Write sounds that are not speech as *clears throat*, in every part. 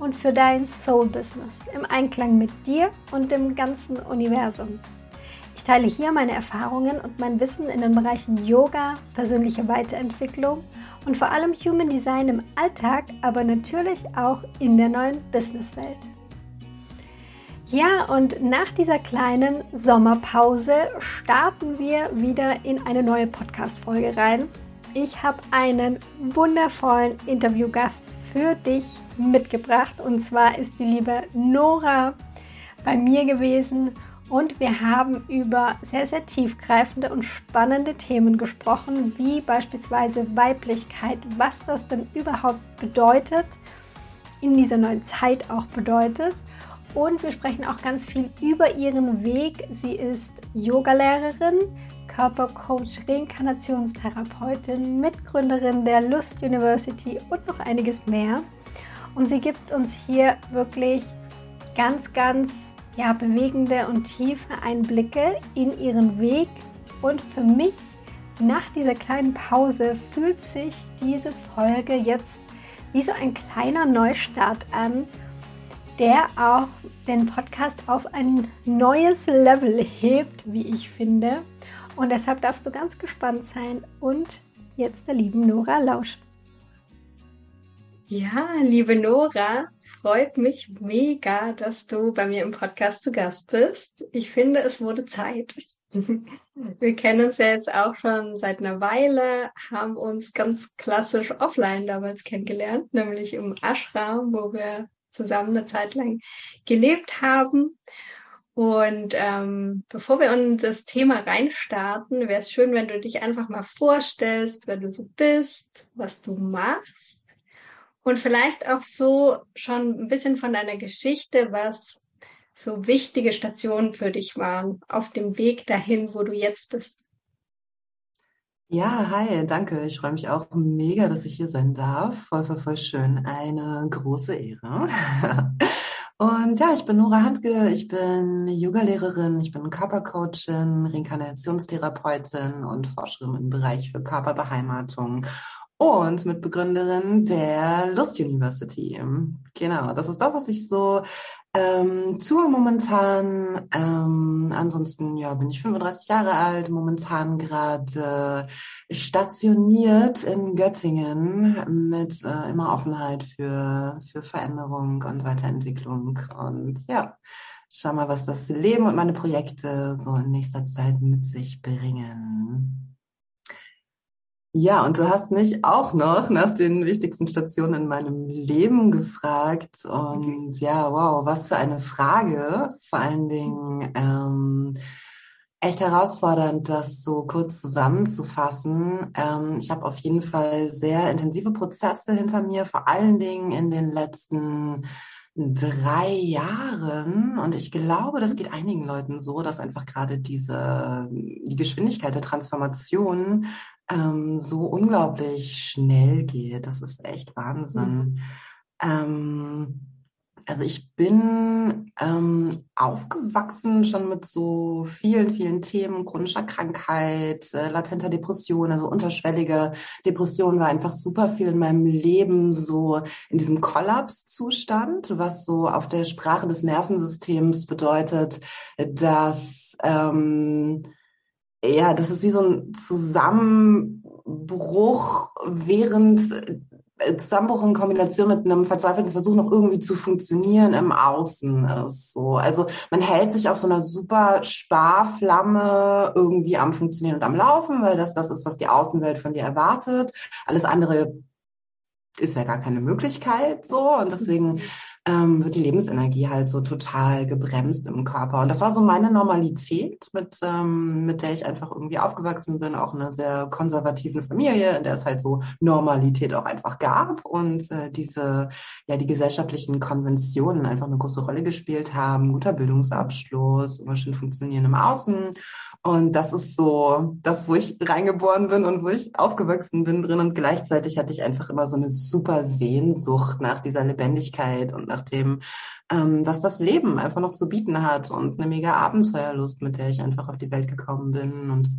und für dein Soul-Business im Einklang mit dir und dem ganzen Universum. Ich teile hier meine Erfahrungen und mein Wissen in den Bereichen Yoga, persönliche Weiterentwicklung und vor allem Human Design im Alltag, aber natürlich auch in der neuen Businesswelt. Ja, und nach dieser kleinen Sommerpause starten wir wieder in eine neue Podcast-Folge rein. Ich habe einen wundervollen Interviewgast für dich mitgebracht. Und zwar ist die liebe Nora bei mir gewesen und wir haben über sehr, sehr tiefgreifende und spannende Themen gesprochen, wie beispielsweise Weiblichkeit, was das denn überhaupt bedeutet, in dieser neuen Zeit auch bedeutet. Und wir sprechen auch ganz viel über ihren Weg. Sie ist Yogalehrerin, Körpercoach, Reinkarnationstherapeutin, Mitgründerin der Lust University und noch einiges mehr. Und sie gibt uns hier wirklich ganz, ganz ja, bewegende und tiefe Einblicke in ihren Weg. Und für mich nach dieser kleinen Pause fühlt sich diese Folge jetzt wie so ein kleiner Neustart an, der auch den Podcast auf ein neues Level hebt, wie ich finde. Und deshalb darfst du ganz gespannt sein und jetzt der lieben Nora lauschen. Ja, liebe Nora, freut mich mega, dass du bei mir im Podcast zu Gast bist. Ich finde, es wurde Zeit. *laughs* Wir kennen uns ja jetzt auch schon seit einer Weile, haben uns ganz klassisch offline damals kennengelernt, nämlich im Ashram, wo wir zusammen eine Zeit lang gelebt haben. Und ähm, bevor wir in das Thema reinstarten, wäre es schön, wenn du dich einfach mal vorstellst, wer du so bist, was du machst und vielleicht auch so schon ein bisschen von deiner Geschichte, was so wichtige Stationen für dich waren auf dem Weg dahin, wo du jetzt bist. Ja, hi, danke. Ich freue mich auch mega, dass ich hier sein darf. Voll, voll, voll schön. Eine große Ehre. *laughs* Und ja, ich bin Nora Handke, ich bin Yogalehrerin, ich bin Körpercoachin, Reinkarnationstherapeutin und Forscherin im Bereich für Körperbeheimatung und Mitbegründerin der Lust University. Genau, das ist das, was ich so ähm, tue momentan. Ähm, ansonsten ja, bin ich 35 Jahre alt, momentan gerade stationiert in Göttingen mit äh, immer Offenheit für, für Veränderung und Weiterentwicklung. Und ja, schau mal, was das Leben und meine Projekte so in nächster Zeit mit sich bringen. Ja, und du hast mich auch noch nach den wichtigsten Stationen in meinem Leben gefragt. Und ja, wow, was für eine Frage. Vor allen Dingen ähm, echt herausfordernd, das so kurz zusammenzufassen. Ähm, ich habe auf jeden Fall sehr intensive Prozesse hinter mir, vor allen Dingen in den letzten drei Jahren. Und ich glaube, das geht einigen Leuten so, dass einfach gerade diese, die Geschwindigkeit der Transformation ähm, so unglaublich schnell geht. Das ist echt Wahnsinn. Mhm. Ähm, also ich bin ähm, aufgewachsen schon mit so vielen, vielen Themen, chronischer Krankheit, äh, latenter Depression, also unterschwellige Depression war einfach super viel in meinem Leben so in diesem Kollapszustand, was so auf der Sprache des Nervensystems bedeutet, dass ähm, ja, das ist wie so ein Zusammenbruch während äh, Zusammenbruch in Kombination mit einem verzweifelten Versuch noch irgendwie zu funktionieren im Außen ist so. Also man hält sich auf so einer super Sparflamme irgendwie am Funktionieren und am Laufen, weil das das ist, was die Außenwelt von dir erwartet. Alles andere ist ja gar keine Möglichkeit so und deswegen ähm, wird die Lebensenergie halt so total gebremst im Körper. Und das war so meine Normalität, mit, ähm, mit der ich einfach irgendwie aufgewachsen bin, auch in einer sehr konservativen Familie, in der es halt so Normalität auch einfach gab und äh, diese, ja, die gesellschaftlichen Konventionen einfach eine große Rolle gespielt haben. Guter Bildungsabschluss, immer schön funktionieren im Außen. Und das ist so das, wo ich reingeboren bin und wo ich aufgewachsen bin drin. Und gleichzeitig hatte ich einfach immer so eine super Sehnsucht nach dieser Lebendigkeit und nach dem, ähm, was das Leben einfach noch zu bieten hat und eine mega Abenteuerlust, mit der ich einfach auf die Welt gekommen bin und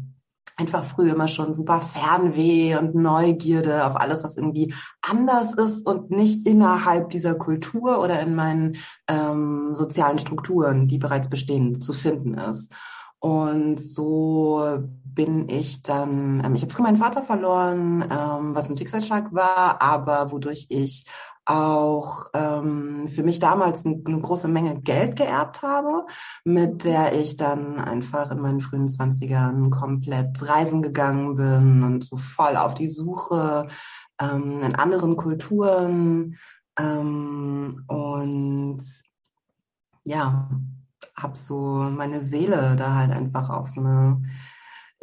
einfach früh immer schon super Fernweh und Neugierde auf alles, was irgendwie anders ist und nicht innerhalb dieser Kultur oder in meinen ähm, sozialen Strukturen, die bereits bestehen, zu finden ist. Und so bin ich dann, ähm, ich habe früh meinen Vater verloren, ähm, was ein Schicksalsschlag war, aber wodurch ich auch ähm, für mich damals eine, große Menge Geld geerbt habe, mit der ich dann einfach in meinen frühen Zwanzigern komplett reisen gegangen bin und so voll auf die Suche ähm, in anderen Kulturen ähm, und ja, habe so meine Seele da halt einfach auf so eine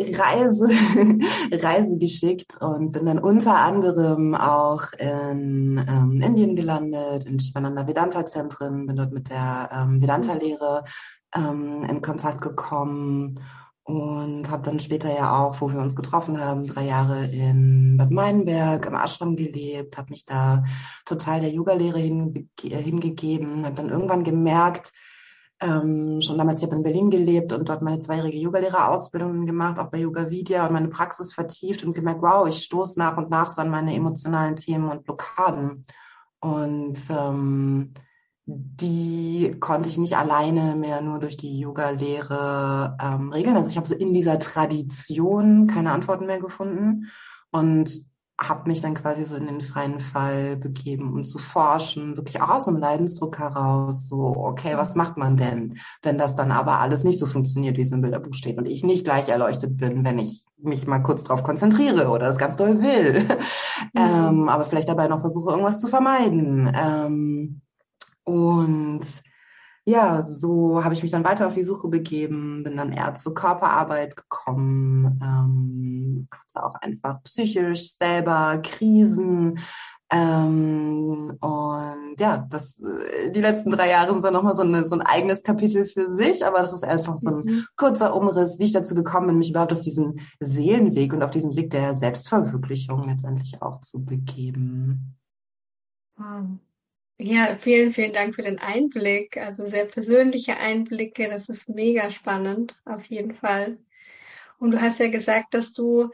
Reise, *laughs* Reise geschickt und bin dann unter anderem auch in ähm, Indien gelandet, in Shivananda Vedanta Zentren, bin dort mit der ähm, Vedanta-Lehre ähm, in Kontakt gekommen und habe dann später ja auch, wo wir uns getroffen haben, drei Jahre in Bad Meinberg im Ashram gelebt, habe mich da total der Yoga-Lehre hinge hingegeben, habe dann irgendwann gemerkt, ähm, schon damals, ich habe in Berlin gelebt und dort meine zweijährige Yogalehrerausbildung gemacht, auch bei Yoga Vidya und meine Praxis vertieft und gemerkt, wow, ich stoße nach und nach so an meine emotionalen Themen und Blockaden. Und ähm, die konnte ich nicht alleine mehr nur durch die Yoga-Lehre ähm, regeln. Also ich habe so in dieser Tradition keine Antworten mehr gefunden. Und habe mich dann quasi so in den freien Fall begeben, um zu forschen, wirklich auch aus einem Leidensdruck heraus, so, okay, was macht man denn, wenn das dann aber alles nicht so funktioniert, wie es im Bilderbuch steht und ich nicht gleich erleuchtet bin, wenn ich mich mal kurz drauf konzentriere oder es ganz doll will, *laughs* mhm. ähm, aber vielleicht dabei noch versuche, irgendwas zu vermeiden. Ähm, und ja, so habe ich mich dann weiter auf die Suche begeben, bin dann eher zur Körperarbeit gekommen, ähm, hatte auch einfach psychisch selber Krisen. Ähm, und ja, das, äh, die letzten drei Jahre sind dann nochmal so, eine, so ein eigenes Kapitel für sich, aber das ist einfach so ein mhm. kurzer Umriss, wie ich dazu gekommen bin, mich überhaupt auf diesen Seelenweg und auf diesen Weg der Selbstverwirklichung letztendlich auch zu begeben. Wow. Ja, vielen, vielen Dank für den Einblick. Also sehr persönliche Einblicke. Das ist mega spannend, auf jeden Fall. Und du hast ja gesagt, dass du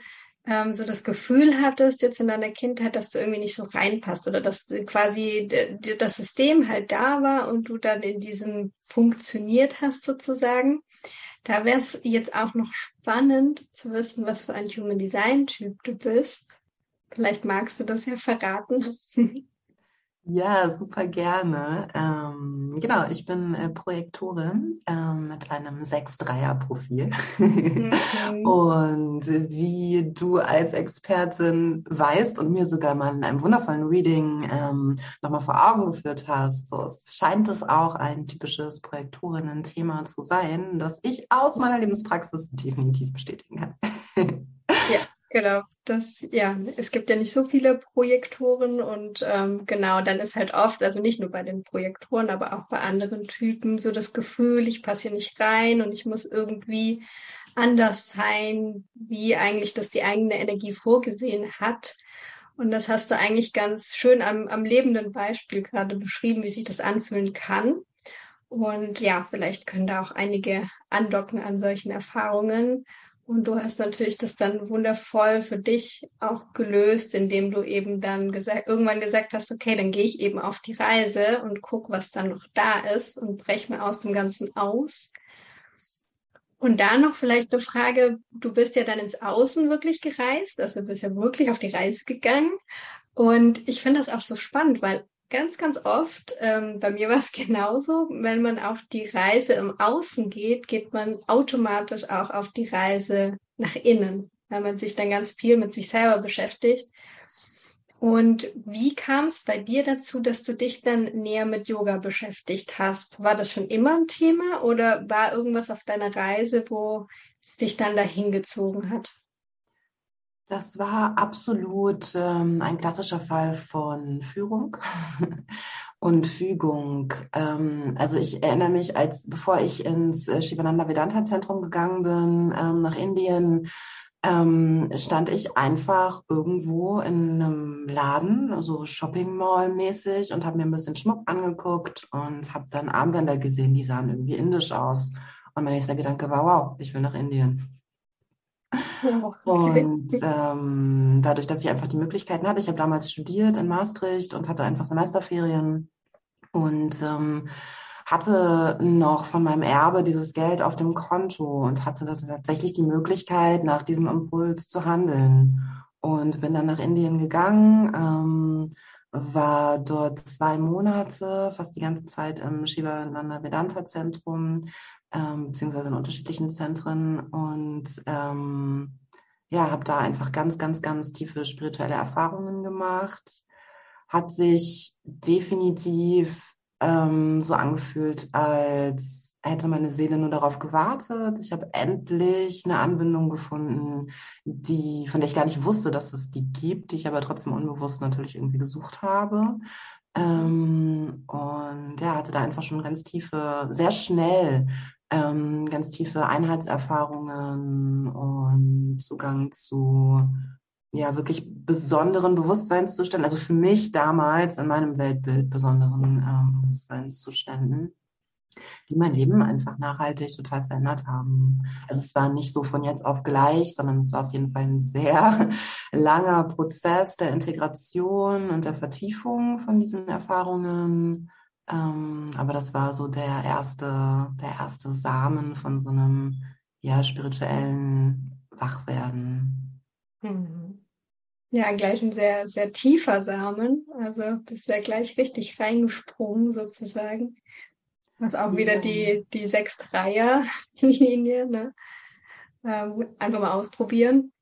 ähm, so das Gefühl hattest jetzt in deiner Kindheit, dass du irgendwie nicht so reinpasst oder dass quasi das System halt da war und du dann in diesem funktioniert hast sozusagen. Da wäre es jetzt auch noch spannend zu wissen, was für ein Human Design Typ du bist. Vielleicht magst du das ja verraten. *laughs* Ja, super gerne. Ähm, genau, ich bin äh, Projektorin ähm, mit einem 6-3er-Profil. Mhm. *laughs* und wie du als Expertin weißt und mir sogar mal in einem wundervollen Reading ähm, nochmal vor Augen geführt hast, so es scheint es auch ein typisches Projektorinnen-Thema zu sein, das ich aus meiner Lebenspraxis definitiv bestätigen kann. ja. *laughs* Genau, das, ja, es gibt ja nicht so viele Projektoren und ähm, genau, dann ist halt oft, also nicht nur bei den Projektoren, aber auch bei anderen Typen, so das Gefühl, ich passe hier nicht rein und ich muss irgendwie anders sein, wie eigentlich das die eigene Energie vorgesehen hat. Und das hast du eigentlich ganz schön am, am lebenden Beispiel gerade beschrieben, wie sich das anfühlen kann. Und ja, vielleicht können da auch einige andocken an solchen Erfahrungen. Und du hast natürlich das dann wundervoll für dich auch gelöst, indem du eben dann gesagt, irgendwann gesagt hast, okay, dann gehe ich eben auf die Reise und guck, was dann noch da ist und brech mir aus dem Ganzen aus. Und da noch vielleicht eine Frage, du bist ja dann ins Außen wirklich gereist, also du bist ja wirklich auf die Reise gegangen. Und ich finde das auch so spannend, weil ganz, ganz oft, ähm, bei mir war es *laughs* genauso, wenn man auf die Reise im Außen geht, geht man automatisch auch auf die Reise nach innen, weil man sich dann ganz viel mit sich selber beschäftigt. Und wie kam es bei dir dazu, dass du dich dann näher mit Yoga beschäftigt hast? War das schon immer ein Thema oder war irgendwas auf deiner Reise, wo es dich dann dahin gezogen hat? Das war absolut ähm, ein klassischer Fall von Führung *laughs* und Fügung. Ähm, also ich erinnere mich, als bevor ich ins äh, Shivananda Vedanta Zentrum gegangen bin ähm, nach Indien, ähm, stand ich einfach irgendwo in einem Laden, so Shopping Mall mäßig und habe mir ein bisschen Schmuck angeguckt und habe dann Armbänder gesehen, die sahen irgendwie indisch aus. Und mein nächster Gedanke war, wow, ich will nach Indien. Oh, *laughs* okay. Und ähm, dadurch, dass ich einfach die Möglichkeiten hatte, ich habe damals studiert in Maastricht und hatte einfach Semesterferien und ähm, hatte noch von meinem Erbe dieses Geld auf dem Konto und hatte tatsächlich die Möglichkeit, nach diesem Impuls zu handeln. Und bin dann nach Indien gegangen, ähm, war dort zwei Monate, fast die ganze Zeit im Shivananda Vedanta Zentrum, ähm, beziehungsweise in unterschiedlichen Zentren und ähm, ja, habe da einfach ganz, ganz, ganz tiefe spirituelle Erfahrungen gemacht. Hat sich definitiv ähm, so angefühlt, als hätte meine Seele nur darauf gewartet. Ich habe endlich eine Anbindung gefunden, die, von der ich gar nicht wusste, dass es die gibt, die ich aber trotzdem unbewusst natürlich irgendwie gesucht habe. Ähm, und ja, hatte da einfach schon ganz tiefe, sehr schnell ähm, ganz tiefe Einheitserfahrungen und Zugang zu ja wirklich besonderen Bewusstseinszuständen, also für mich damals in meinem Weltbild besonderen ähm, Bewusstseinszuständen, die mein Leben einfach nachhaltig total verändert haben. Also es war nicht so von jetzt auf gleich, sondern es war auf jeden Fall ein sehr *laughs* langer Prozess der Integration und der Vertiefung von diesen Erfahrungen. Ähm, aber das war so der erste, der erste Samen von so einem ja spirituellen Wachwerden. Mhm. Ja, gleich ein sehr, sehr tiefer Samen. Also bist ja gleich richtig reingesprungen sozusagen. Was auch wieder die, die Sechs-Dreier-Linie, ne? Ähm, einfach mal ausprobieren.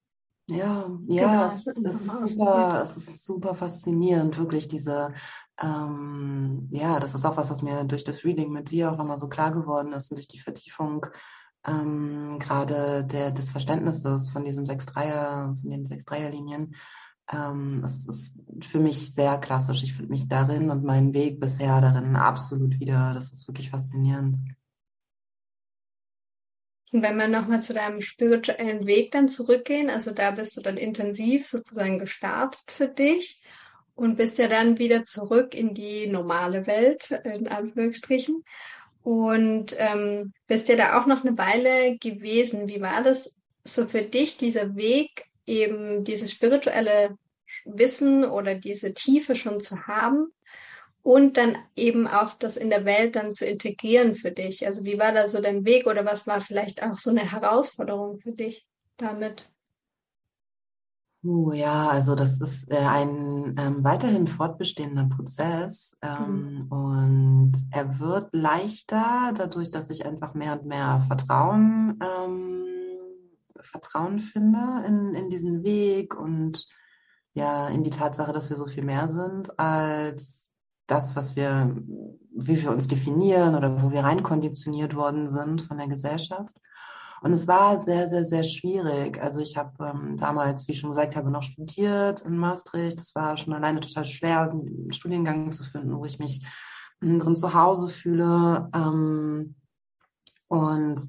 Ja, ja, genau. es, es, ist super, es ist super faszinierend, wirklich diese, ähm, ja, das ist auch was, was mir durch das Reading mit dir auch nochmal so klar geworden ist und durch die Vertiefung ähm, gerade der, des Verständnisses von diesem Sechs-Dreier, von den Sechs-Dreier-Linien, ähm, es ist für mich sehr klassisch. Ich finde mich darin und meinen Weg bisher darin absolut wieder. Das ist wirklich faszinierend. Und wenn wir nochmal zu deinem spirituellen Weg dann zurückgehen, also da bist du dann intensiv sozusagen gestartet für dich und bist ja dann wieder zurück in die normale Welt, in Anführungsstrichen. Und ähm, bist ja da auch noch eine Weile gewesen. Wie war das so für dich, dieser Weg eben dieses spirituelle Wissen oder diese Tiefe schon zu haben und dann eben auch das in der Welt dann zu integrieren für dich. Also wie war da so dein Weg oder was war vielleicht auch so eine Herausforderung für dich damit? Uh, ja, also das ist äh, ein ähm, weiterhin fortbestehender Prozess ähm, mhm. und er wird leichter dadurch, dass ich einfach mehr und mehr Vertrauen ähm, Vertrauen finde in, in diesen Weg und ja, in die Tatsache, dass wir so viel mehr sind als das, was wir, wie wir uns definieren oder wo wir reinkonditioniert worden sind von der Gesellschaft. Und es war sehr, sehr, sehr schwierig. Also ich habe ähm, damals, wie ich schon gesagt habe, noch studiert in Maastricht. Das war schon alleine total schwer, einen Studiengang zu finden, wo ich mich ähm, drin zu Hause fühle. Ähm, und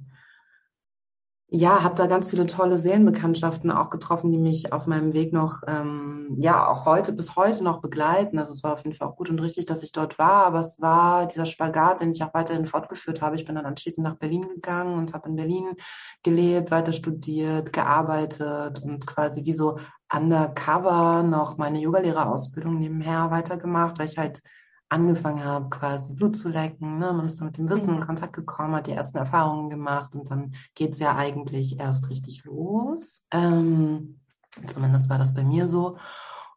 ja, habe da ganz viele tolle Seelenbekanntschaften auch getroffen, die mich auf meinem Weg noch, ähm, ja, auch heute, bis heute noch begleiten. Also es war auf jeden Fall auch gut und richtig, dass ich dort war, aber es war dieser Spagat, den ich auch weiterhin fortgeführt habe. Ich bin dann anschließend nach Berlin gegangen und habe in Berlin gelebt, weiter studiert, gearbeitet und quasi wie so undercover noch meine Yogalehrerausbildung nebenher weitergemacht, weil ich halt angefangen habe, quasi Blut zu lecken. Ne? Man ist dann mit dem Wissen in mhm. Kontakt gekommen, hat die ersten Erfahrungen gemacht und dann geht es ja eigentlich erst richtig los. Ähm, zumindest war das bei mir so.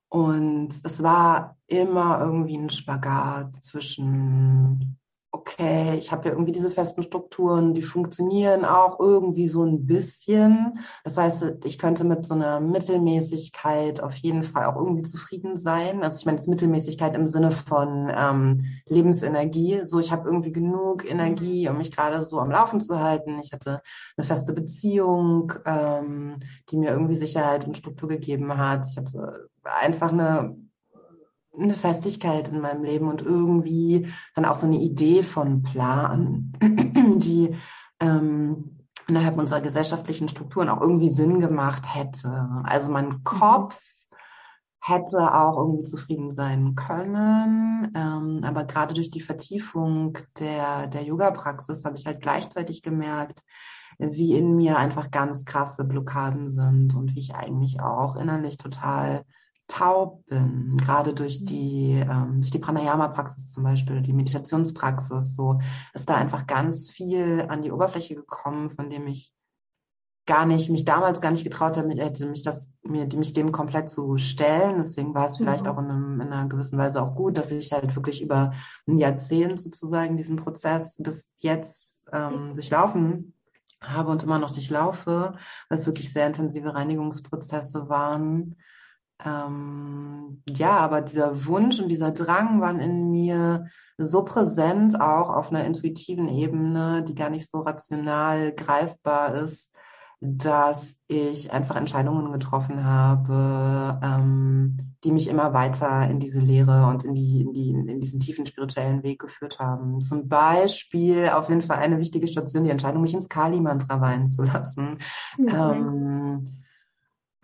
Und es war immer irgendwie ein Spagat zwischen okay, ich habe ja irgendwie diese festen Strukturen, die funktionieren auch irgendwie so ein bisschen. Das heißt, ich könnte mit so einer Mittelmäßigkeit auf jeden Fall auch irgendwie zufrieden sein. Also ich meine jetzt Mittelmäßigkeit im Sinne von ähm, Lebensenergie. So, ich habe irgendwie genug Energie, um mich gerade so am Laufen zu halten. Ich hatte eine feste Beziehung, ähm, die mir irgendwie Sicherheit und Struktur gegeben hat. Ich hatte einfach eine eine Festigkeit in meinem Leben und irgendwie dann auch so eine Idee von Plan, *clears throat* die ähm, innerhalb unserer gesellschaftlichen Strukturen auch irgendwie Sinn gemacht hätte. Also mein mhm. Kopf hätte auch irgendwie zufrieden sein können, ähm, aber gerade durch die Vertiefung der, der Yoga-Praxis habe ich halt gleichzeitig gemerkt, wie in mir einfach ganz krasse Blockaden sind und wie ich eigentlich auch innerlich total taub bin, gerade durch mhm. die, ähm, durch die Pranayama-Praxis zum Beispiel, die Meditationspraxis, so ist da einfach ganz viel an die Oberfläche gekommen, von dem ich gar nicht, mich damals gar nicht getraut hätte, mich das, mir, mich dem komplett zu stellen. Deswegen war es vielleicht mhm. auch in, einem, in, einer gewissen Weise auch gut, dass ich halt wirklich über ein Jahrzehnt sozusagen diesen Prozess bis jetzt ähm, durchlaufen habe und immer noch durchlaufe, weil es wirklich sehr intensive Reinigungsprozesse waren ähm, ja, aber dieser Wunsch und dieser Drang waren in mir so präsent, auch auf einer intuitiven Ebene, die gar nicht so rational greifbar ist, dass ich einfach Entscheidungen getroffen habe, ähm, die mich immer weiter in diese Lehre und in, die, in, die, in diesen tiefen spirituellen Weg geführt haben. Zum Beispiel auf jeden Fall eine wichtige Station, die Entscheidung, mich ins Kali-Mantra weihen zu lassen. Mhm. Ähm,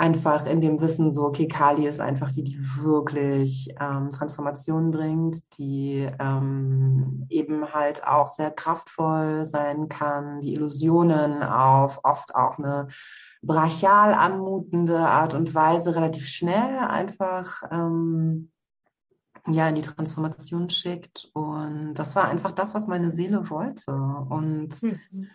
einfach in dem Wissen so, okay, Kali ist einfach die, die wirklich ähm, Transformation bringt, die ähm, eben halt auch sehr kraftvoll sein kann, die Illusionen auf oft auch eine brachial anmutende Art und Weise relativ schnell einfach ähm, ja in die Transformation schickt. Und das war einfach das, was meine Seele wollte. Und mhm.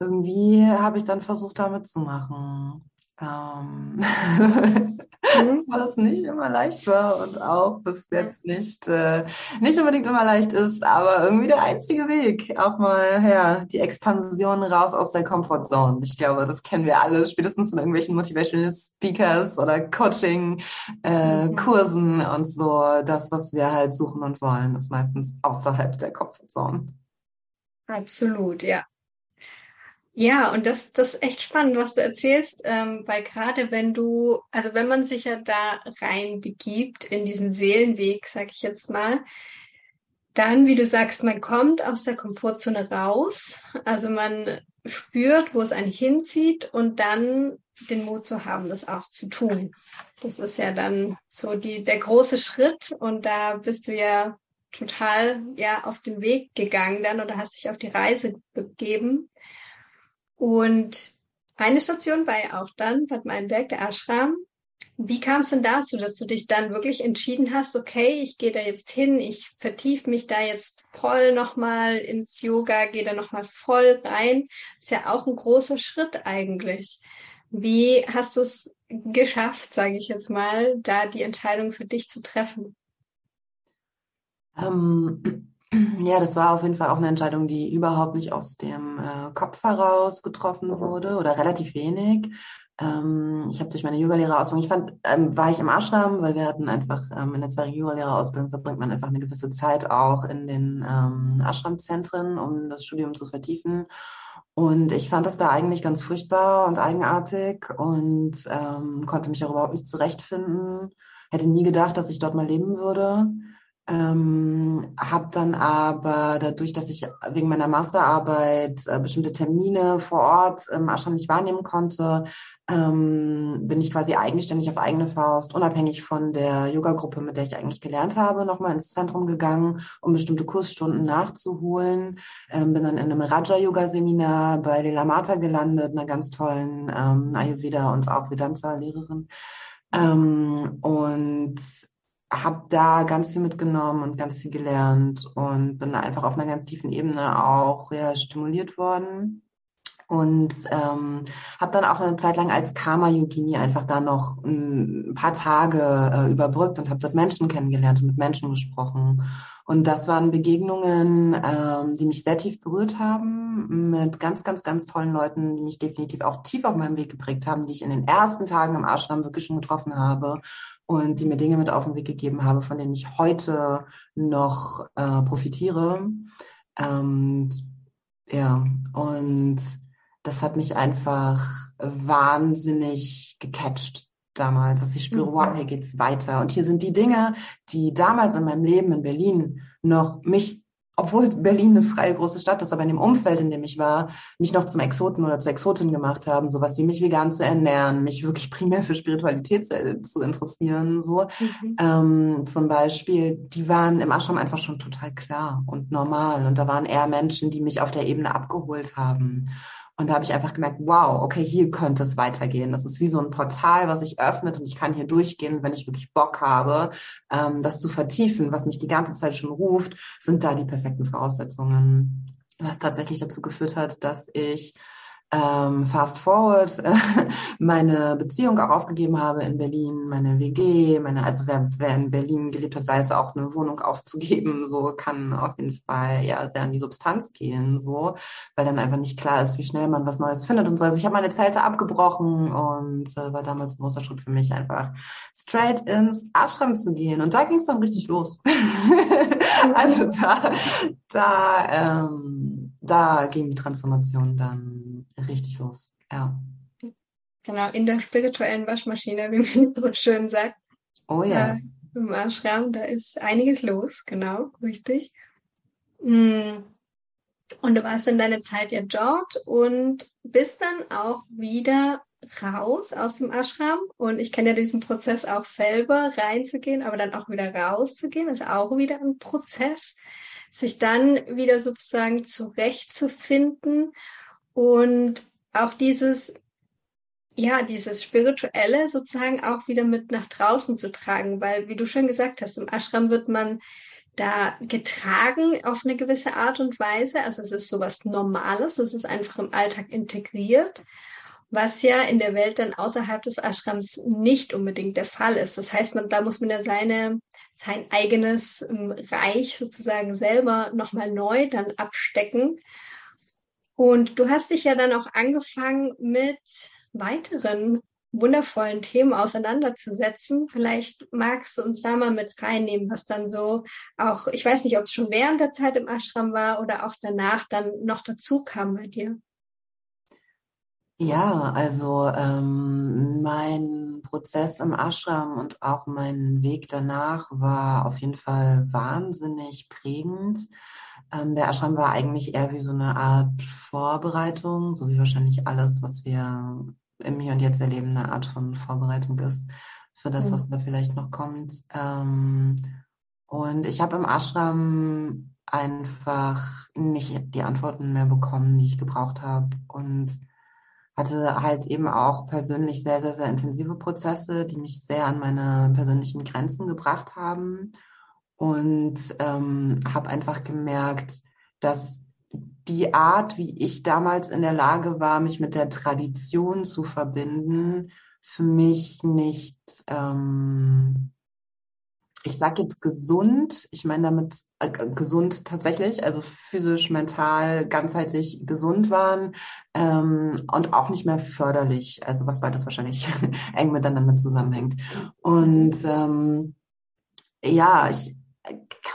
irgendwie habe ich dann versucht, damit zu machen ähm, mhm. *laughs* weil es nicht immer leicht war und auch bis jetzt nicht, äh, nicht unbedingt immer leicht ist, aber irgendwie der einzige Weg. Auch mal, ja, die Expansion raus aus der Comfortzone. Ich glaube, das kennen wir alle, spätestens von irgendwelchen Motivational Speakers oder Coaching, äh, mhm. Kursen und so. Das, was wir halt suchen und wollen, ist meistens außerhalb der Comfortzone. Absolut, ja. Ja, und das, das ist echt spannend, was du erzählst, ähm, weil gerade wenn du, also wenn man sich ja da rein begibt in diesen Seelenweg, sag ich jetzt mal, dann, wie du sagst, man kommt aus der Komfortzone raus, also man spürt, wo es einen hinzieht und dann den Mut zu haben, das auch zu tun. Das ist ja dann so die, der große Schritt und da bist du ja total ja auf den Weg gegangen dann oder hast dich auf die Reise begeben. Und eine Station war ja auch dann Bad Meinberg, der Ashram. Wie kam es denn dazu, dass du dich dann wirklich entschieden hast, okay, ich gehe da jetzt hin, ich vertiefe mich da jetzt voll nochmal ins Yoga, gehe da nochmal voll rein. Ist ja auch ein großer Schritt eigentlich. Wie hast du es geschafft, sage ich jetzt mal, da die Entscheidung für dich zu treffen? Ähm, ja, das war auf jeden Fall auch eine Entscheidung, die überhaupt nicht aus dem äh, Kopf heraus getroffen wurde oder relativ wenig. Ähm, ich habe durch meine Yogalehrerausbildung, ich fand, ähm, war ich im Ashram, weil wir hatten einfach ähm, in der zweiten Yogalehrerausbildung verbringt man einfach eine gewisse Zeit auch in den ähm, Ashram-Zentren, um das Studium zu vertiefen. Und ich fand das da eigentlich ganz furchtbar und eigenartig und ähm, konnte mich auch überhaupt nicht zurechtfinden. Hätte nie gedacht, dass ich dort mal leben würde. Ähm, habe dann aber dadurch, dass ich wegen meiner Masterarbeit äh, bestimmte Termine vor Ort im Ashram nicht wahrnehmen konnte, ähm, bin ich quasi eigenständig auf eigene Faust, unabhängig von der Yoga-Gruppe, mit der ich eigentlich gelernt habe, nochmal ins Zentrum gegangen, um bestimmte Kursstunden nachzuholen. Ähm, bin dann in einem Raja-Yoga-Seminar bei Lila Mata gelandet, einer ganz tollen ähm, Ayurveda- und auch Vedanta-Lehrerin. Ähm, und habe da ganz viel mitgenommen und ganz viel gelernt und bin einfach auf einer ganz tiefen Ebene auch ja, stimuliert worden. Und ähm, habe dann auch eine Zeit lang als Karma-Yogini einfach da noch ein paar Tage äh, überbrückt und habe dort Menschen kennengelernt und mit Menschen gesprochen. Und das waren Begegnungen, ähm, die mich sehr tief berührt haben, mit ganz, ganz, ganz tollen Leuten, die mich definitiv auch tief auf meinem Weg geprägt haben, die ich in den ersten Tagen im Ashram wirklich schon getroffen habe und die mir Dinge mit auf den Weg gegeben habe, von denen ich heute noch äh, profitiere. Ähm, ja, und das hat mich einfach wahnsinnig gecatcht damals, dass ich spüre, wow, hier geht's weiter. Und hier sind die Dinge, die damals in meinem Leben in Berlin noch mich, obwohl Berlin eine freie große Stadt ist, aber in dem Umfeld, in dem ich war, mich noch zum Exoten oder zur Exotin gemacht haben, sowas wie mich vegan zu ernähren, mich wirklich primär für Spiritualität zu, zu interessieren, so. Mhm. Ähm, zum Beispiel, die waren im Ashram einfach schon total klar und normal. Und da waren eher Menschen, die mich auf der Ebene abgeholt haben. Und da habe ich einfach gemerkt, wow, okay, hier könnte es weitergehen. Das ist wie so ein Portal, was sich öffnet und ich kann hier durchgehen, wenn ich wirklich Bock habe, ähm, das zu vertiefen, was mich die ganze Zeit schon ruft, sind da die perfekten Voraussetzungen. Was tatsächlich dazu geführt hat, dass ich ähm, fast forward äh, *laughs* meine Beziehung auch aufgegeben habe in Berlin, meine WG, meine, also wer, wer in Berlin gelebt hat, weiß auch eine Wohnung aufzugeben, *laughs* so kann auf jeden Fall ja sehr an die Substanz gehen, so, weil dann einfach nicht klar ist, wie schnell man was Neues findet und so. Also ich habe meine Zelte abgebrochen und äh, war damals ein großer Schritt für mich, einfach straight ins Ashram zu gehen. Und da ging es dann richtig los. *laughs* also da, da, ähm, da ging die Transformation dann richtig los. Ja. Genau, in der spirituellen Waschmaschine, wie man *laughs* so schön sagt. Oh ja. Äh, Im Ashram, da ist einiges los, genau, richtig. Mm. Und du warst dann deine Zeit ja dort und bist dann auch wieder raus aus dem Ashram. Und ich kenne ja diesen Prozess auch selber, reinzugehen, aber dann auch wieder rauszugehen, ist auch wieder ein Prozess, sich dann wieder sozusagen zurechtzufinden und auch dieses, ja, dieses Spirituelle sozusagen auch wieder mit nach draußen zu tragen, weil, wie du schon gesagt hast, im Ashram wird man da getragen auf eine gewisse Art und Weise. Also es ist sowas Normales, es ist einfach im Alltag integriert, was ja in der Welt dann außerhalb des Ashrams nicht unbedingt der Fall ist. Das heißt, man, da muss man ja seine, sein eigenes ähm, Reich sozusagen selber nochmal neu dann abstecken. Und du hast dich ja dann auch angefangen mit weiteren wundervollen Themen auseinanderzusetzen. Vielleicht magst du uns da mal mit reinnehmen, was dann so auch, ich weiß nicht, ob es schon während der Zeit im Ashram war oder auch danach dann noch dazu kam bei dir. Ja, also ähm, mein Prozess im Ashram und auch mein Weg danach war auf jeden Fall wahnsinnig prägend. Ähm, der Ashram war eigentlich eher wie so eine Art Vorbereitung, so wie wahrscheinlich alles, was wir im Hier und Jetzt erleben, eine Art von Vorbereitung ist für das, was da vielleicht noch kommt. Ähm, und ich habe im Ashram einfach nicht die Antworten mehr bekommen, die ich gebraucht habe und hatte halt eben auch persönlich sehr, sehr, sehr intensive Prozesse, die mich sehr an meine persönlichen Grenzen gebracht haben und ähm, habe einfach gemerkt, dass die Art, wie ich damals in der Lage war, mich mit der Tradition zu verbinden, für mich nicht, ähm, ich sage jetzt gesund, ich meine damit äh, gesund tatsächlich, also physisch, mental, ganzheitlich gesund waren ähm, und auch nicht mehr förderlich, also was beides wahrscheinlich *laughs* eng miteinander zusammenhängt. Und ähm, ja, ich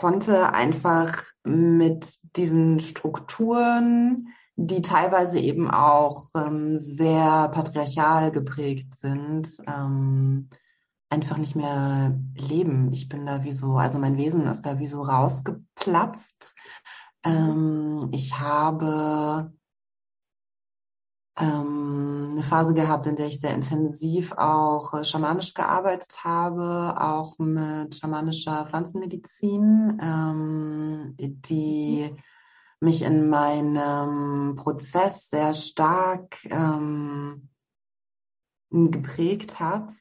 konnte einfach mit diesen Strukturen, die teilweise eben auch ähm, sehr patriarchal geprägt sind, ähm, einfach nicht mehr leben. Ich bin da wie so, also mein Wesen ist da wie so rausgeplatzt. Ähm, ich habe ähm, eine Phase gehabt, in der ich sehr intensiv auch äh, schamanisch gearbeitet habe, auch mit schamanischer Pflanzenmedizin, ähm, die mich in meinem Prozess sehr stark ähm, geprägt hat.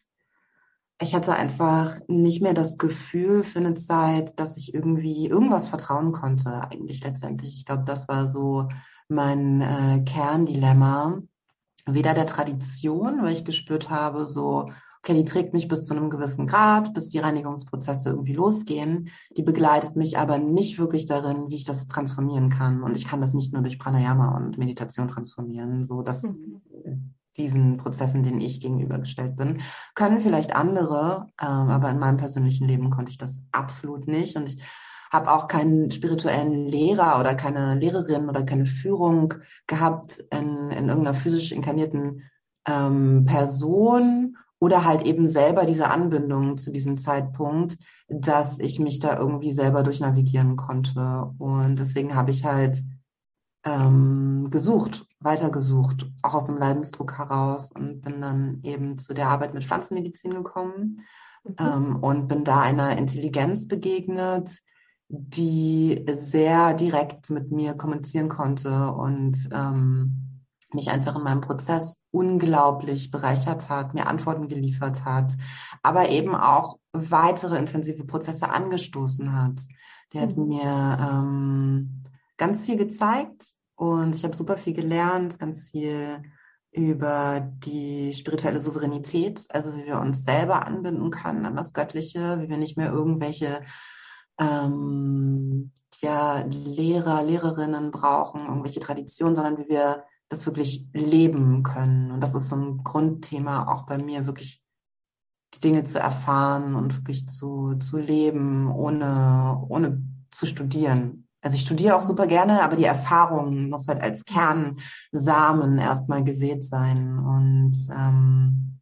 Ich hatte einfach nicht mehr das Gefühl für eine Zeit, dass ich irgendwie irgendwas vertrauen konnte, eigentlich letztendlich. Ich glaube, das war so mein äh, Kerndilemma weder der Tradition, weil ich gespürt habe, so, okay, die trägt mich bis zu einem gewissen Grad, bis die Reinigungsprozesse irgendwie losgehen. Die begleitet mich aber nicht wirklich darin, wie ich das transformieren kann. Und ich kann das nicht nur durch Pranayama und Meditation transformieren, so dass mhm. diesen Prozessen, denen ich gegenübergestellt bin, können vielleicht andere, ähm, aber in meinem persönlichen Leben konnte ich das absolut nicht. Und ich habe auch keinen spirituellen Lehrer oder keine Lehrerin oder keine Führung gehabt in, in irgendeiner physisch inkarnierten ähm, Person oder halt eben selber diese Anbindung zu diesem Zeitpunkt, dass ich mich da irgendwie selber durchnavigieren konnte. Und deswegen habe ich halt ähm, gesucht, weitergesucht, auch aus dem Leidensdruck heraus und bin dann eben zu der Arbeit mit Pflanzenmedizin gekommen mhm. ähm, und bin da einer Intelligenz begegnet, die sehr direkt mit mir kommunizieren konnte und ähm, mich einfach in meinem Prozess unglaublich bereichert hat, mir Antworten geliefert hat, aber eben auch weitere intensive Prozesse angestoßen hat. Der hat mhm. mir ähm, ganz viel gezeigt und ich habe super viel gelernt, ganz viel über die spirituelle Souveränität, also wie wir uns selber anbinden können an das Göttliche, wie wir nicht mehr irgendwelche ähm, ja, Lehrer, Lehrerinnen brauchen, irgendwelche Traditionen, sondern wie wir das wirklich leben können. Und das ist so ein Grundthema auch bei mir, wirklich die Dinge zu erfahren und wirklich zu, zu leben, ohne, ohne zu studieren. Also ich studiere auch super gerne, aber die Erfahrung muss halt als Kernsamen erstmal gesät sein. Und ähm,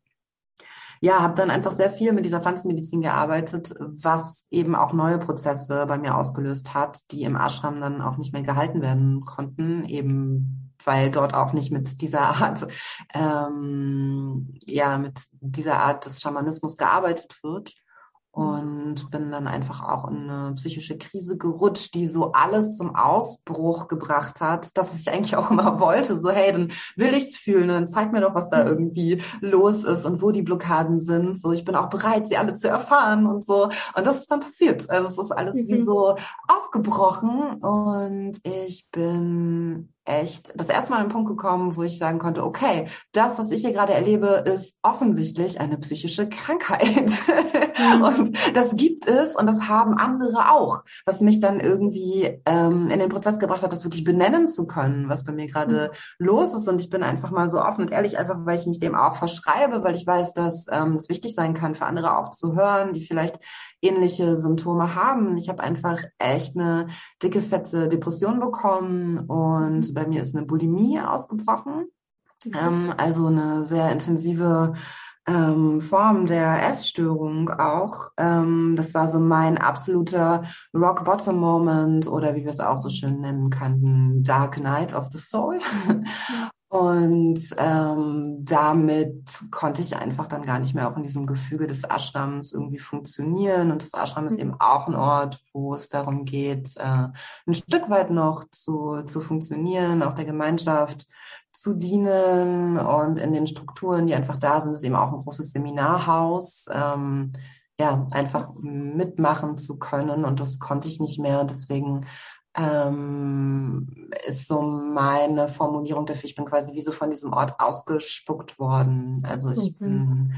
ja, habe dann einfach sehr viel mit dieser Pflanzenmedizin gearbeitet, was eben auch neue Prozesse bei mir ausgelöst hat, die im Ashram dann auch nicht mehr gehalten werden konnten, eben weil dort auch nicht mit dieser Art, ähm, ja, mit dieser Art des Schamanismus gearbeitet wird. Und bin dann einfach auch in eine psychische Krise gerutscht, die so alles zum Ausbruch gebracht hat. Das, was ich eigentlich auch immer *laughs* wollte, so hey, dann will ich's fühlen, dann zeig mir doch, was da mhm. irgendwie los ist und wo die Blockaden sind. So, ich bin auch bereit, sie alle zu erfahren und so. Und das ist dann passiert. Also es ist alles mhm. wie so aufgebrochen und ich bin echt das erste Mal an den Punkt gekommen, wo ich sagen konnte, okay, das, was ich hier gerade erlebe, ist offensichtlich eine psychische Krankheit. Mhm. *laughs* und das gibt es und das haben andere auch, was mich dann irgendwie ähm, in den Prozess gebracht hat, das wirklich benennen zu können, was bei mir gerade mhm. los ist. Und ich bin einfach mal so offen und ehrlich, einfach weil ich mich dem auch verschreibe, weil ich weiß, dass ähm, es wichtig sein kann, für andere auch zu hören, die vielleicht ähnliche Symptome haben. Ich habe einfach echt eine dicke, fette Depression bekommen und bei mir ist eine Bulimie ausgebrochen. Mhm. Ähm, also eine sehr intensive ähm, Form der Essstörung auch. Ähm, das war so mein absoluter Rock Bottom Moment oder wie wir es auch so schön nennen könnten, Dark Night of the Soul. *laughs* Und ähm, damit konnte ich einfach dann gar nicht mehr auch in diesem Gefüge des Ashrams irgendwie funktionieren. Und das Ashram ist mhm. eben auch ein Ort, wo es darum geht, äh, ein Stück weit noch zu, zu funktionieren, auch der Gemeinschaft zu dienen und in den Strukturen, die einfach da sind, ist eben auch ein großes Seminarhaus. Ähm, ja, einfach mitmachen zu können. Und das konnte ich nicht mehr. Deswegen ähm, ist so meine Formulierung dafür. Ich bin quasi wie so von diesem Ort ausgespuckt worden. Also ich mhm. bin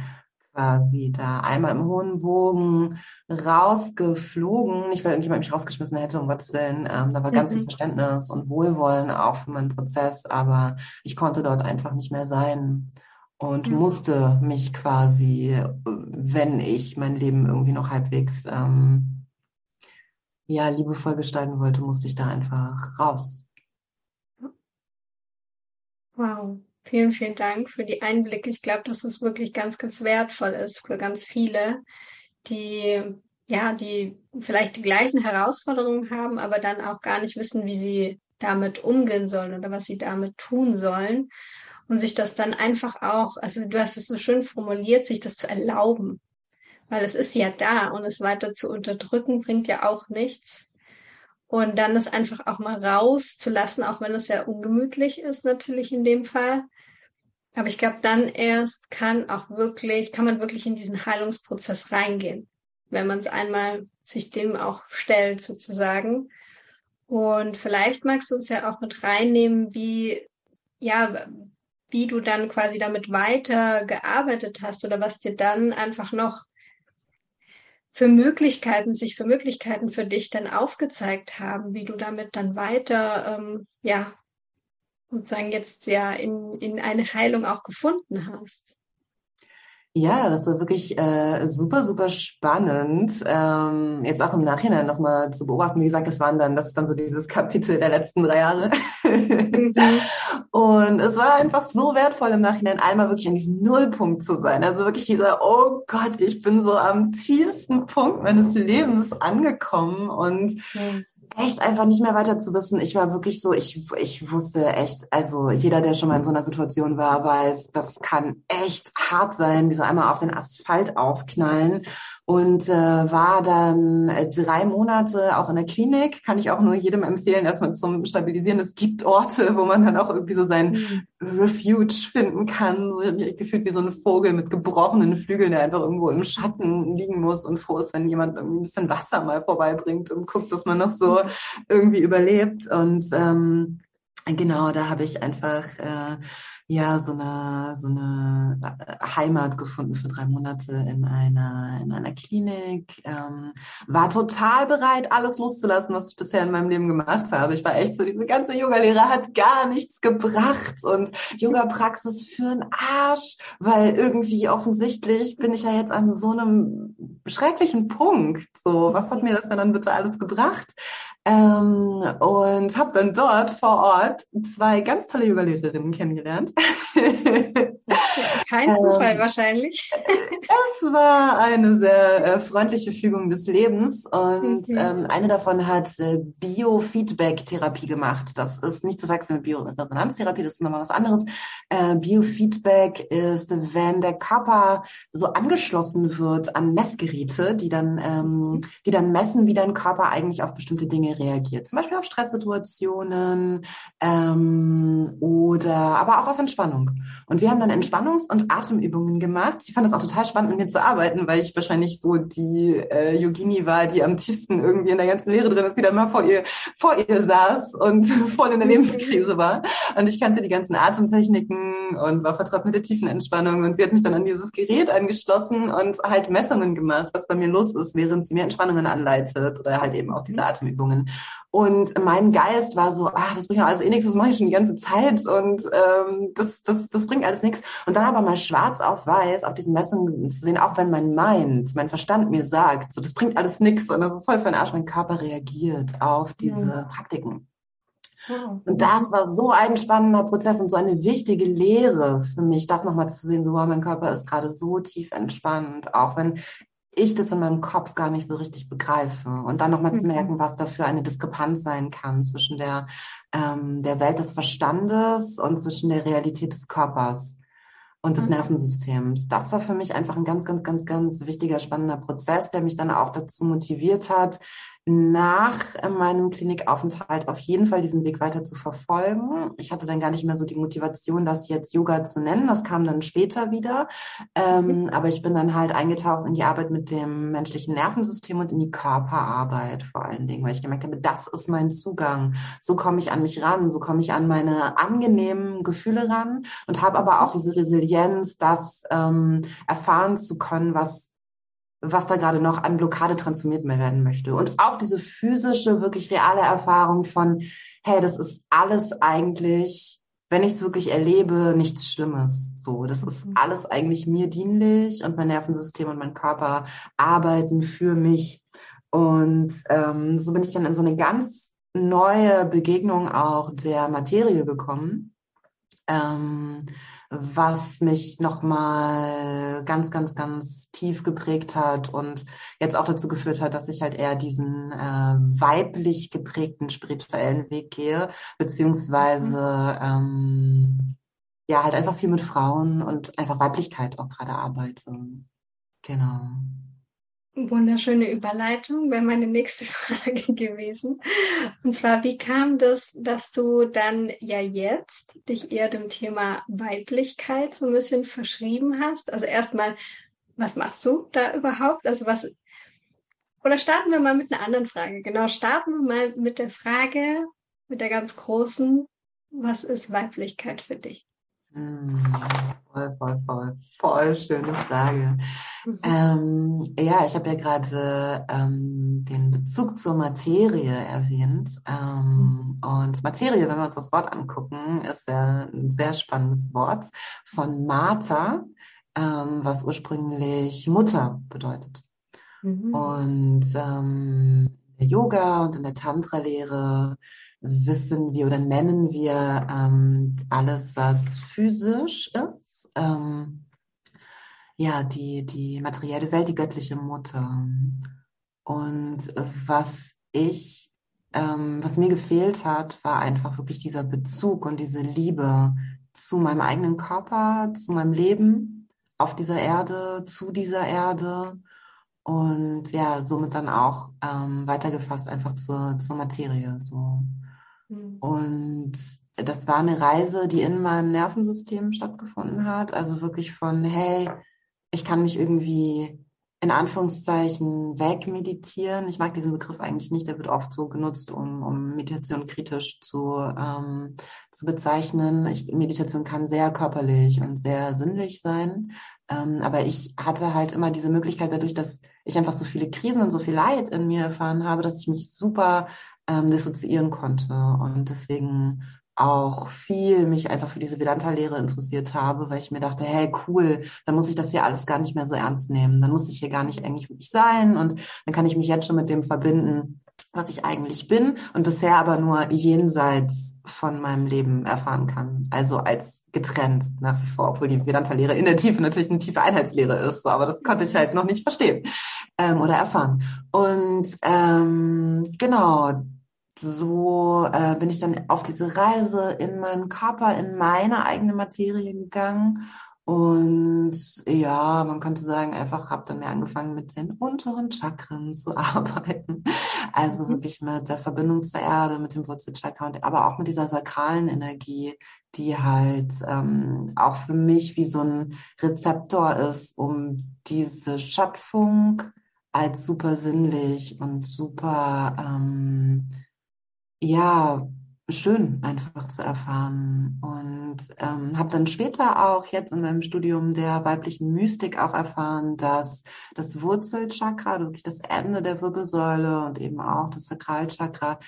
quasi da einmal im hohen Bogen rausgeflogen. Nicht, weil irgendjemand mich rausgeschmissen hätte, um Gottes Willen. Ähm, da war ganz mhm. viel Verständnis und Wohlwollen auch für meinen Prozess, aber ich konnte dort einfach nicht mehr sein und mhm. musste mich quasi, wenn ich mein Leben irgendwie noch halbwegs ähm, ja, liebevoll gestalten wollte, musste ich da einfach raus. Wow. Vielen, vielen Dank für die Einblicke. Ich glaube, dass es wirklich ganz, ganz wertvoll ist für ganz viele, die ja, die vielleicht die gleichen Herausforderungen haben, aber dann auch gar nicht wissen, wie sie damit umgehen sollen oder was sie damit tun sollen. Und sich das dann einfach auch, also du hast es so schön formuliert, sich das zu erlauben weil es ist ja da und es weiter zu unterdrücken bringt ja auch nichts. Und dann es einfach auch mal rauszulassen, auch wenn es ja ungemütlich ist, natürlich in dem Fall. Aber ich glaube, dann erst kann auch wirklich, kann man wirklich in diesen Heilungsprozess reingehen, wenn man es einmal sich dem auch stellt, sozusagen. Und vielleicht magst du uns ja auch mit reinnehmen, wie, ja, wie du dann quasi damit weiter gearbeitet hast oder was dir dann einfach noch für Möglichkeiten, sich für Möglichkeiten für dich dann aufgezeigt haben, wie du damit dann weiter, ähm, ja, sozusagen jetzt ja in, in eine Heilung auch gefunden hast. Ja, das war wirklich äh, super, super spannend. Ähm, jetzt auch im Nachhinein nochmal zu beobachten. Wie gesagt, es waren dann, das ist dann so dieses *laughs* Kapitel der letzten drei Jahre. Mhm. *laughs* Und es war einfach so wertvoll im Nachhinein einmal wirklich an diesem Nullpunkt zu sein. Also wirklich dieser, oh Gott, ich bin so am tiefsten Punkt meines Lebens angekommen und mhm echt einfach nicht mehr weiter zu wissen. Ich war wirklich so, ich, ich wusste echt, also jeder, der schon mal in so einer Situation war, weiß, das kann echt hart sein, wie so einmal auf den Asphalt aufknallen und äh, war dann äh, drei Monate auch in der Klinik. Kann ich auch nur jedem empfehlen, erstmal zum Stabilisieren. Es gibt Orte, wo man dann auch irgendwie so sein mhm. Refuge finden kann. Gefühlt wie so ein Vogel mit gebrochenen Flügeln, der einfach irgendwo im Schatten liegen muss und froh ist, wenn jemand irgendwie ein bisschen Wasser mal vorbeibringt und guckt, dass man noch so irgendwie überlebt. Und ähm, genau, da habe ich einfach äh, ja so eine so eine äh, Heimat gefunden für drei Monate in einer in einer Klinik. Ähm, war total bereit alles loszulassen was ich bisher in meinem Leben gemacht habe. Ich war echt so diese ganze Yoga-Lehre hat gar nichts gebracht und Yoga-Praxis für einen Arsch weil irgendwie offensichtlich bin ich ja jetzt an so einem schrecklichen Punkt. So was hat mir das denn dann bitte alles gebracht? Ähm, und habe dann dort vor Ort zwei ganz tolle Yoga-Lehrerinnen kennengelernt. *laughs* Kein Zufall ähm, wahrscheinlich. es war eine sehr äh, freundliche Fügung des Lebens und mhm. ähm, eine davon hat äh, Biofeedback-Therapie gemacht. Das ist nicht zu wechseln mit Bioresonanztherapie, das ist nochmal was anderes. Äh, Biofeedback ist, wenn der Körper so angeschlossen wird an Messgeräte, die dann, ähm, die dann messen, wie dein Körper eigentlich auf bestimmte Dinge Dinge reagiert. Zum Beispiel auf Stresssituationen ähm, oder aber auch auf Entspannung. Und wir haben dann Entspannungs- und Atemübungen gemacht. Sie fand das auch total spannend, mit mir zu arbeiten, weil ich wahrscheinlich so die äh, Yogini war, die am tiefsten irgendwie in der ganzen Lehre drin ist, die dann mal vor ihr, vor ihr saß und *laughs* voll in der Lebenskrise war. Und ich kannte die ganzen Atemtechniken und war vertraut mit der tiefen Entspannung. Und sie hat mich dann an dieses Gerät angeschlossen und halt Messungen gemacht, was bei mir los ist, während sie mir Entspannungen anleitet oder halt eben auch diese Atemübungen. Und mein Geist war so, ah, das bringt ja alles eh nichts, das mache ich schon die ganze Zeit und ähm, das, das, das bringt alles nichts. Und dann aber mal schwarz auf weiß auf diesen Messungen zu sehen, auch wenn mein Mind, mein Verstand mir sagt, so das bringt alles nichts und das ist voll für den Arsch, mein Körper reagiert auf diese ja. Praktiken. Und das war so ein spannender Prozess und so eine wichtige Lehre für mich, das nochmal zu sehen, so, wow, mein Körper ist gerade so tief entspannt, auch wenn ich das in meinem Kopf gar nicht so richtig begreife. Und dann nochmal mhm. zu merken, was da für eine Diskrepanz sein kann zwischen der, ähm, der Welt des Verstandes und zwischen der Realität des Körpers und des mhm. Nervensystems. Das war für mich einfach ein ganz, ganz, ganz, ganz wichtiger, spannender Prozess, der mich dann auch dazu motiviert hat, nach meinem Klinikaufenthalt auf jeden Fall diesen Weg weiter zu verfolgen. Ich hatte dann gar nicht mehr so die Motivation, das jetzt Yoga zu nennen. Das kam dann später wieder. Ähm, mhm. Aber ich bin dann halt eingetaucht in die Arbeit mit dem menschlichen Nervensystem und in die Körperarbeit vor allen Dingen, weil ich gemerkt habe, das ist mein Zugang. So komme ich an mich ran, so komme ich an meine angenehmen Gefühle ran und habe aber auch diese Resilienz, das ähm, erfahren zu können, was was da gerade noch an Blockade transformiert mehr werden möchte. Und auch diese physische, wirklich reale Erfahrung von, hey, das ist alles eigentlich, wenn ich es wirklich erlebe, nichts Schlimmes. So, das ist mhm. alles eigentlich mir dienlich und mein Nervensystem und mein Körper arbeiten für mich. Und ähm, so bin ich dann in so eine ganz neue Begegnung auch der Materie gekommen. Ähm, was mich nochmal ganz, ganz, ganz tief geprägt hat und jetzt auch dazu geführt hat, dass ich halt eher diesen äh, weiblich geprägten spirituellen Weg gehe, beziehungsweise ähm, ja, halt einfach viel mit Frauen und einfach Weiblichkeit auch gerade arbeite. Genau. Wunderschöne Überleitung, wäre meine nächste *laughs* Frage gewesen. Und zwar, wie kam das, dass du dann ja jetzt dich eher dem Thema Weiblichkeit so ein bisschen verschrieben hast? Also erstmal, was machst du da überhaupt? Also was, oder starten wir mal mit einer anderen Frage. Genau, starten wir mal mit der Frage, mit der ganz großen, was ist Weiblichkeit für dich? Mm, voll, voll, voll, voll schöne Frage. Mhm. Ähm, ja, ich habe ja gerade ähm, den Bezug zur Materie erwähnt. Ähm, mhm. und Materie, wenn wir uns das Wort angucken, ist ja ein sehr spannendes Wort von Mata, ähm, was ursprünglich Mutter bedeutet. Mhm. Und ähm, in der Yoga und in der Tantra-Lehre wissen wir oder nennen wir ähm, alles, was physisch ist. Ähm, ja, die, die materielle Welt, die göttliche Mutter. Und was ich, ähm, was mir gefehlt hat, war einfach wirklich dieser Bezug und diese Liebe zu meinem eigenen Körper, zu meinem Leben auf dieser Erde, zu dieser Erde und ja, somit dann auch ähm, weitergefasst einfach zur, zur Materie. So. Mhm. Und das war eine Reise, die in meinem Nervensystem stattgefunden hat. Also wirklich von, hey, ich kann mich irgendwie in Anführungszeichen wegmeditieren. Ich mag diesen Begriff eigentlich nicht, der wird oft so genutzt, um, um Meditation kritisch zu, ähm, zu bezeichnen. Ich, Meditation kann sehr körperlich und sehr sinnlich sein, ähm, aber ich hatte halt immer diese Möglichkeit dadurch, dass ich einfach so viele Krisen und so viel Leid in mir erfahren habe, dass ich mich super ähm, dissoziieren konnte und deswegen auch viel mich einfach für diese Vedanta-Lehre interessiert habe, weil ich mir dachte, hey, cool, dann muss ich das hier alles gar nicht mehr so ernst nehmen. Dann muss ich hier gar nicht eigentlich wirklich sein und dann kann ich mich jetzt schon mit dem verbinden, was ich eigentlich bin und bisher aber nur jenseits von meinem Leben erfahren kann. Also als getrennt nach wie vor, obwohl die Vedanta-Lehre in der Tiefe natürlich eine tiefe Einheitslehre ist, aber das konnte ich halt noch nicht verstehen ähm, oder erfahren. Und ähm, genau, so äh, bin ich dann auf diese Reise in meinen Körper, in meine eigene Materie gegangen. Und ja, man könnte sagen, einfach habe dann mehr angefangen mit den unteren Chakren zu *laughs* arbeiten. Also mhm. wirklich mit der Verbindung zur Erde, mit dem Wurzelchakra aber auch mit dieser sakralen Energie, die halt ähm, auch für mich wie so ein Rezeptor ist, um diese Schöpfung als super sinnlich und super ähm, ja, schön einfach zu erfahren. Und ähm, habe dann später auch jetzt in meinem Studium der weiblichen Mystik auch erfahren, dass das Wurzelchakra, wirklich das Ende der Wirbelsäule und eben auch das Sakralchakra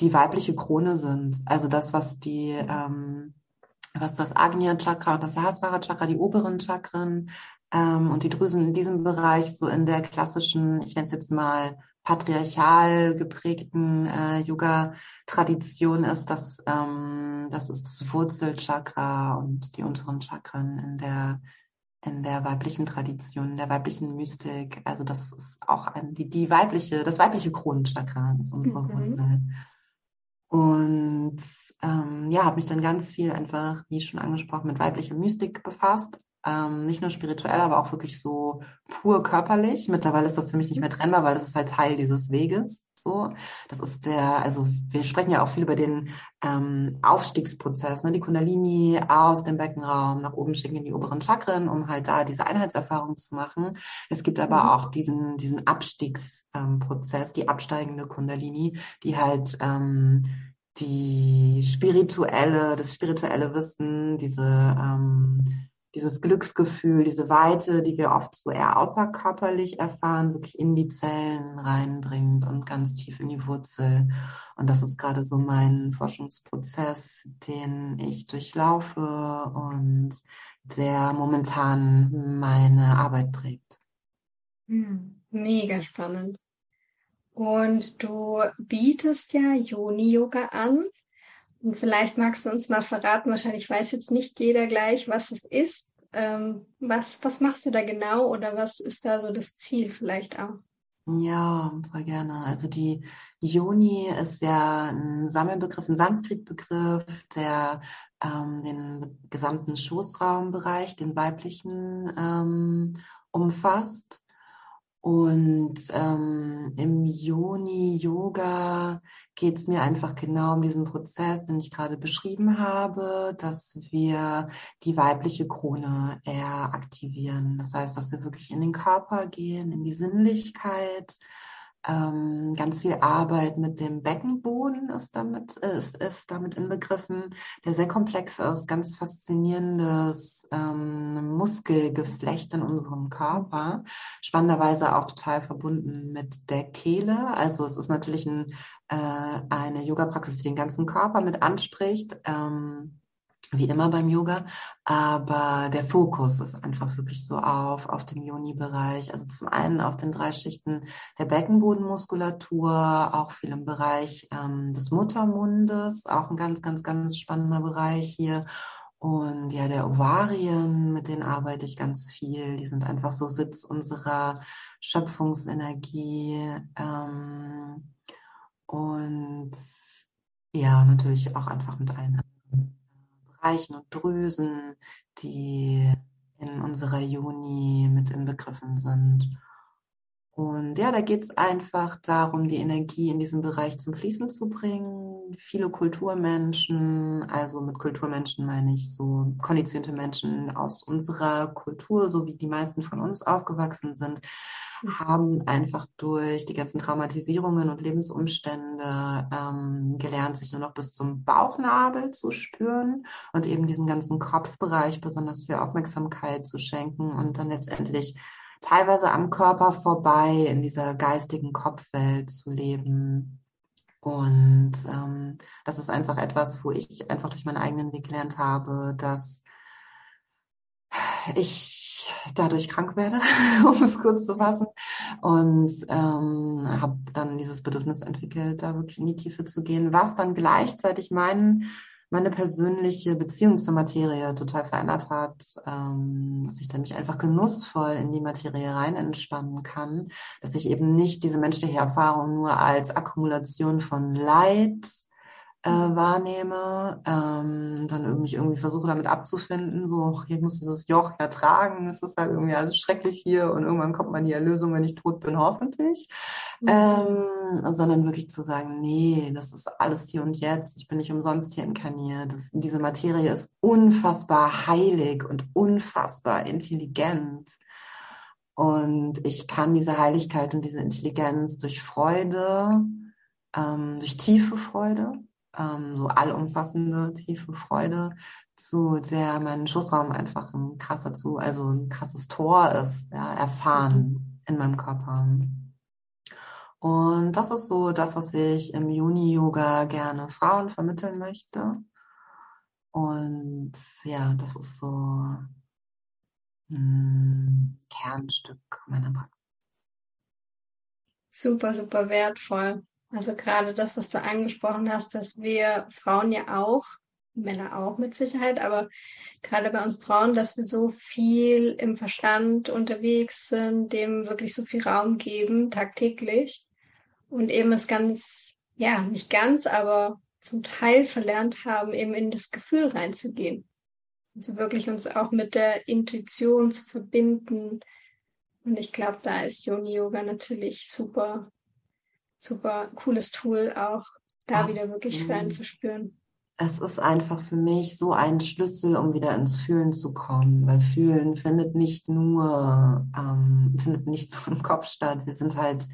die weibliche Krone sind. Also das, was die, ähm, was das Agnya Chakra und das Sahasrara Chakra, die oberen Chakren ähm, und die Drüsen in diesem Bereich so in der klassischen, ich nenne es jetzt mal patriarchal geprägten äh, Yoga-Tradition ist, dass ähm, das ist das Wurzelchakra und die unteren Chakren in der in der weiblichen Tradition, in der weiblichen Mystik. Also das ist auch ein, die, die weibliche, das weibliche Kronenchakra ist unsere mhm. Wurzel. Und ähm, ja, habe mich dann ganz viel einfach, wie schon angesprochen, mit weiblicher Mystik befasst ähm, nicht nur spirituell, aber auch wirklich so pur körperlich. Mittlerweile ist das für mich nicht mehr trennbar, weil das ist halt Teil dieses Weges. So, das ist der, also wir sprechen ja auch viel über den ähm, Aufstiegsprozess, ne? die Kundalini aus dem Beckenraum nach oben schicken in die oberen Chakren, um halt da diese Einheitserfahrung zu machen. Es gibt aber mhm. auch diesen diesen Abstiegsprozess, ähm, die absteigende Kundalini, die halt ähm, die spirituelle, das spirituelle Wissen, diese ähm, dieses Glücksgefühl, diese Weite, die wir oft so eher außerkörperlich erfahren, wirklich in die Zellen reinbringt und ganz tief in die Wurzel. Und das ist gerade so mein Forschungsprozess, den ich durchlaufe und der momentan meine Arbeit prägt. Hm, mega spannend. Und du bietest ja Yoni-Yoga an. Und vielleicht magst du uns mal verraten, wahrscheinlich weiß jetzt nicht jeder gleich, was es ist. Ähm, was, was machst du da genau oder was ist da so das Ziel vielleicht auch? Ja, voll gerne. Also die Yoni ist ja ein Sammelbegriff, ein Sanskritbegriff, der ähm, den gesamten Schoßraumbereich, den weiblichen, ähm, umfasst. Und ähm, im Yoni-Yoga geht es mir einfach genau um diesen Prozess, den ich gerade beschrieben habe, dass wir die weibliche Krone eher aktivieren. Das heißt, dass wir wirklich in den Körper gehen, in die Sinnlichkeit, Ähm, ganz viel Arbeit mit dem Beckenboden ist damit, äh, ist, ist damit inbegriffen, der sehr komplex ist, ganz faszinierendes ähm, Muskelgeflecht in unserem Körper. Spannenderweise auch total verbunden mit der Kehle. Also es ist natürlich ein, äh, eine Yoga-Praxis, die den ganzen Körper mit anspricht. Ähm, wie immer beim Yoga, aber der Fokus ist einfach wirklich so auf, auf dem Yoni-Bereich. Also zum einen auf den drei Schichten der Beckenbodenmuskulatur, auch viel im Bereich ähm, des Muttermundes, auch ein ganz, ganz, ganz spannender Bereich hier. Und ja, der Ovarien, mit denen arbeite ich ganz viel. Die sind einfach so Sitz unserer Schöpfungsenergie. Ähm, und ja, natürlich auch einfach mit allen Bereichen und Drüsen, die in unserer Juni mit inbegriffen sind. Und ja, da geht es einfach darum, die Energie in diesem Bereich zum Fließen zu bringen. Viele Kulturmenschen, also mit Kulturmenschen meine ich so konditionierte Menschen aus unserer Kultur, so wie die meisten von uns aufgewachsen sind, haben einfach durch die ganzen Traumatisierungen und Lebensumstände ähm, gelernt, sich nur noch bis zum Bauchnabel zu spüren und eben diesen ganzen Kopfbereich besonders viel Aufmerksamkeit zu schenken und dann letztendlich teilweise am Körper vorbei in dieser geistigen Kopfwelt zu leben. Und ähm, das ist einfach etwas, wo ich einfach durch meinen eigenen Weg gelernt habe, dass ich dadurch krank werde, *laughs* um es kurz zu fassen. Und ähm, habe dann dieses Bedürfnis entwickelt, da wirklich in die Tiefe zu gehen, was dann gleichzeitig meinen meine persönliche Beziehung zur Materie total verändert hat, ähm, dass ich dann mich einfach genussvoll in die Materie rein entspannen kann, dass ich eben nicht diese menschliche Erfahrung nur als Akkumulation von Leid äh, wahrnehme, ähm, dann mich irgendwie versuche damit abzufinden, so, hier muss dieses Joch ertragen, es ist halt irgendwie alles schrecklich hier und irgendwann kommt man die Erlösung, wenn ich tot bin, hoffentlich, mhm. ähm, sondern wirklich zu sagen, nee, das ist alles hier und jetzt, ich bin nicht umsonst hier inkarniert, das, diese Materie ist unfassbar heilig und unfassbar intelligent. Und ich kann diese Heiligkeit und diese Intelligenz durch Freude, ähm, durch tiefe Freude, ähm, so allumfassende, tiefe Freude, zu der mein Schussraum einfach ein krasser zu, also ein krasses Tor ist, ja, erfahren mhm. in meinem Körper. Und das ist so das, was ich im Juni-Yoga gerne Frauen vermitteln möchte. Und ja, das ist so ein Kernstück meiner Praxis. Super, super wertvoll. Also gerade das, was du angesprochen hast, dass wir Frauen ja auch, Männer auch mit Sicherheit, aber gerade bei uns Frauen, dass wir so viel im Verstand unterwegs sind, dem wirklich so viel Raum geben, tagtäglich. Und eben es ganz, ja, nicht ganz, aber zum Teil verlernt haben, eben in das Gefühl reinzugehen. Also wirklich uns auch mit der Intuition zu verbinden. Und ich glaube, da ist Yoni Yoga natürlich super super cooles Tool, auch da Ach, wieder wirklich für einen zu spüren. Es ist einfach für mich so ein Schlüssel, um wieder ins Fühlen zu kommen, weil Fühlen findet nicht nur, ähm, *laughs* findet nicht nur im Kopf statt. Wir sind halt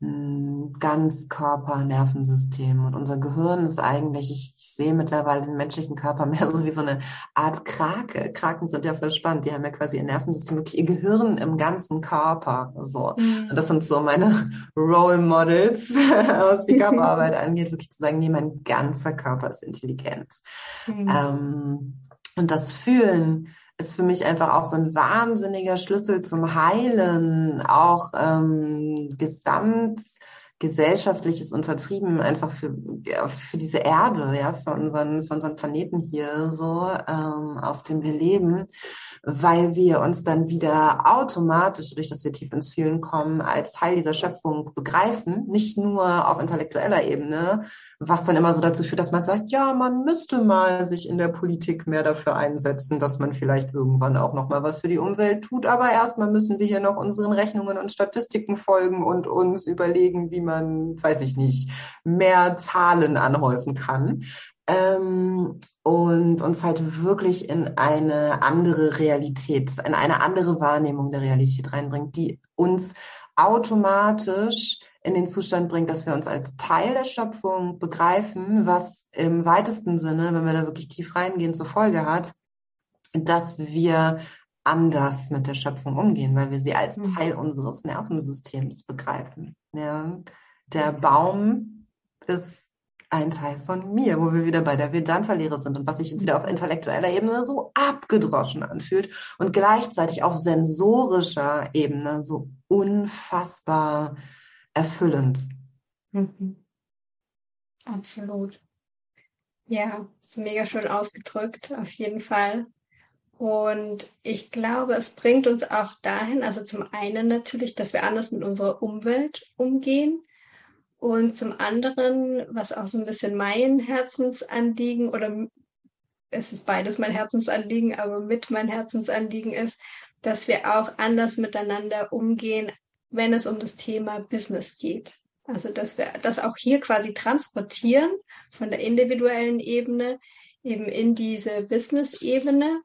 ein ganz Körper-Nervensystem. Und unser Gehirn ist eigentlich, ich, ich, sehe mittlerweile den menschlichen Körper *laughs* mehr so wie so eine Art Krake. Kraken sind ja voll spannend. Die haben ja quasi ihr Nervensystem, wirklich ihr Gehirn im ganzen Körper. So. Mhm. Und das sind so meine *laughs* Role Models, *laughs* was die Körperarbeit angeht, wirklich zu sagen, nee, mein ganzer Körper ist intelligent. Mhm. Ähm, und das Fühlen, ist für mich einfach auch so ein wahnsinniger Schlüssel zum Heilen, auch ähm, gesamt gesellschaftliches Untertrieben einfach für, ja, für diese Erde, ja, für unseren, für unseren Planeten hier so, ähm, auf dem wir leben, weil wir uns dann wieder automatisch, durch das wir tief ins Fühlen kommen, als Teil dieser Schöpfung begreifen, nicht nur auf intellektueller Ebene, was dann immer so dazu führt, dass man sagt, ja, man müsste mal sich in der Politik mehr dafür einsetzen, dass man vielleicht irgendwann auch noch mal was für die Umwelt tut. Aber erstmal müssen wir hier noch unseren Rechnungen und Statistiken folgen und uns überlegen, wie man, weiß ich nicht, mehr Zahlen anhäufen kann. Ähm, und uns halt wirklich in eine andere Realität, in eine andere Wahrnehmung der Realität reinbringt, die uns automatisch in den Zustand bringt, dass wir uns als Teil der Schöpfung begreifen, was im weitesten Sinne, wenn wir da wirklich tief reingehen, zur Folge hat, dass wir anders mit der Schöpfung umgehen, weil wir sie als mhm. Teil unseres Nervensystems begreifen. Ja, der Baum ist ein Teil von mir, wo wir wieder bei der Vedanta-Lehre sind und was sich wieder auf intellektueller Ebene so abgedroschen anfühlt und gleichzeitig auf sensorischer Ebene so unfassbar erfüllend. Mhm. Absolut. Ja, ist mega schön ausgedrückt, auf jeden Fall. Und ich glaube, es bringt uns auch dahin, also zum einen natürlich, dass wir anders mit unserer Umwelt umgehen. Und zum anderen, was auch so ein bisschen mein Herzensanliegen oder es ist beides mein Herzensanliegen, aber mit mein Herzensanliegen ist, dass wir auch anders miteinander umgehen, wenn es um das Thema Business geht. Also, dass wir das auch hier quasi transportieren von der individuellen Ebene eben in diese Business-Ebene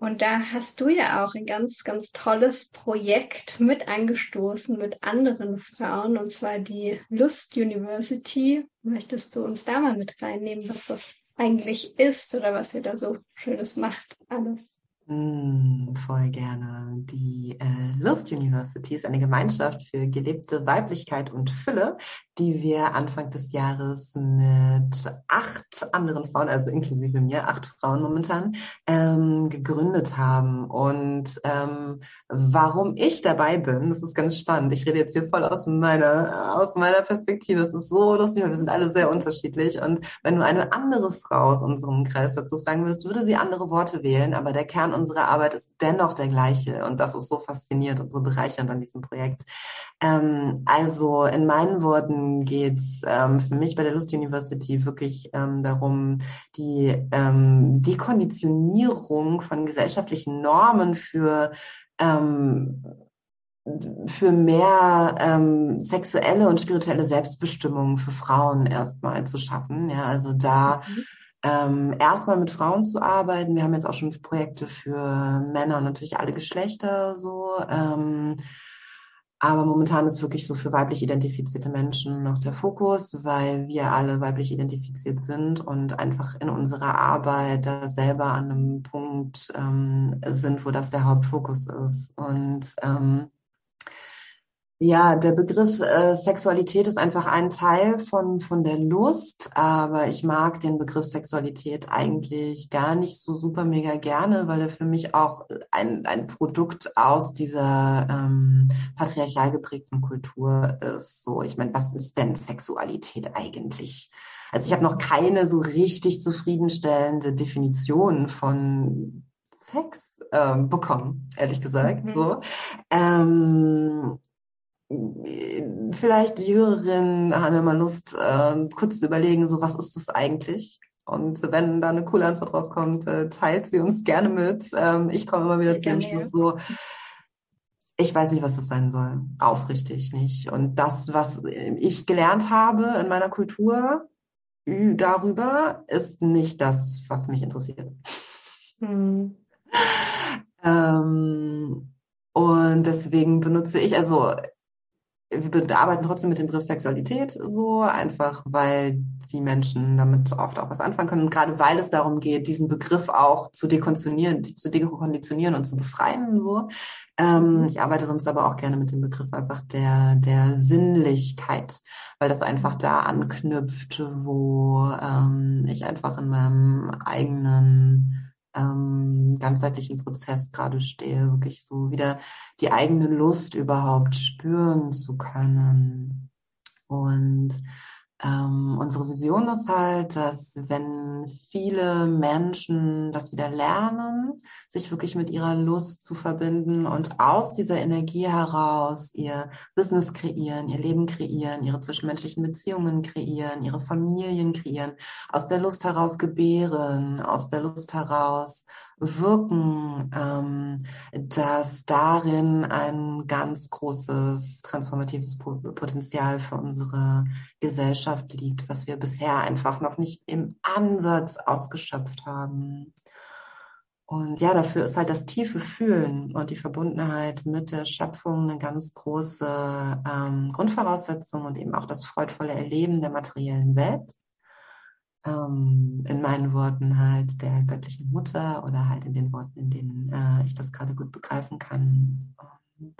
und da hast du ja auch ein ganz, ganz tolles Projekt mit angestoßen mit anderen Frauen, und zwar die Lust University. Möchtest du uns da mal mit reinnehmen, was das eigentlich ist oder was ihr da so Schönes macht, alles? Mm, voll gerne. Die äh, Lust University ist eine Gemeinschaft für gelebte Weiblichkeit und Fülle, die wir Anfang des Jahres mit acht anderen Frauen, also inklusive mir, acht Frauen momentan, ähm, gegründet haben. Und ähm, warum ich dabei bin, das ist ganz spannend. Ich rede jetzt hier voll aus meiner, aus meiner Perspektive. Es ist so lustig, weil wir sind alle sehr unterschiedlich. Und wenn du eine andere Frau aus unserem Kreis dazu fragen würdest, würde sie andere Worte wählen, aber der Kern unsere Arbeit ist dennoch der gleiche. Und das ist so faszinierend und so bereichernd an diesem Projekt. Ähm, also in meinen Worten geht es ähm, für mich bei der Lust University wirklich ähm, darum, die ähm, Dekonditionierung von gesellschaftlichen Normen für ähm, für mehr ähm, sexuelle und spirituelle Selbstbestimmung für Frauen erstmal zu schaffen. Ja, also da mhm ähm, erstmal mit Frauen zu arbeiten. Wir haben jetzt auch schon Projekte für Männer natürlich alle Geschlechter so. Ähm, aber momentan ist wirklich so für weiblich identifizierte Menschen noch der Fokus, weil wir alle weiblich identifiziert sind und einfach in unserer Arbeit da selber an einem Punkt ähm, sind, wo das der Hauptfokus ist. Und ähm, ja, der Begriff äh, Sexualität ist einfach ein Teil von, von der Lust, aber ich mag den Begriff Sexualität eigentlich gar nicht so super mega gerne, weil er für mich auch ein, ein Produkt aus dieser ähm, patriarchal geprägten Kultur ist. So, ich meine, was ist denn Sexualität eigentlich? Also ich habe noch keine so richtig zufriedenstellende Definition von Sex ähm, bekommen, ehrlich gesagt. Mhm. So. Ähm, vielleicht die Hörerinnen haben ja mal Lust, äh, kurz zu überlegen, so was ist das eigentlich? Und wenn da eine coole Antwort rauskommt, äh, teilt sie uns gerne mit. Ähm, ich komme immer wieder zu dem Schluss so, ich weiß nicht, was das sein soll. Aufrichtig nicht. Und das, was ich gelernt habe in meiner Kultur darüber, ist nicht das, was mich interessiert. Hm. *laughs* ähm, und deswegen benutze ich, also wir arbeiten trotzdem mit dem Begriff Sexualität so, einfach weil die Menschen damit oft auch was anfangen können. Und gerade weil es darum geht, diesen Begriff auch zu dekonditionieren, zu dekonditionieren und zu befreien. So. Ähm, mhm. ich arbeite sonst aber auch gerne mit dem Begriff einfach der, der Sinnlichkeit, weil das einfach da anknüpft, wo ähm, ich einfach in meinem eigenen ähm, ganzheitlichen Prozess gerade stehe, wirklich so wieder die eigene Lust überhaupt spüren zu können. Und ähm, unsere Vision ist halt, dass wenn viele Menschen das wieder lernen, sich wirklich mit ihrer Lust zu verbinden und aus dieser Energie heraus ihr Business kreieren, ihr Leben kreieren, ihre zwischenmenschlichen Beziehungen kreieren, ihre Familien kreieren, aus der Lust heraus gebären, aus der Lust heraus wirken, ähm, dass darin ein ganz großes transformatives Potenzial für unsere Gesellschaft liegt, was wir bisher einfach noch nicht im Ansatz ausgeschöpft haben. Und ja, dafür ist halt das tiefe Fühlen und die Verbundenheit mit der Schöpfung eine ganz große ähm, Grundvoraussetzung und eben auch das freudvolle Erleben der materiellen Welt. Ähm, in meinen Worten halt der göttlichen Mutter oder halt in den Worten, in denen äh, ich das gerade gut begreifen kann. Und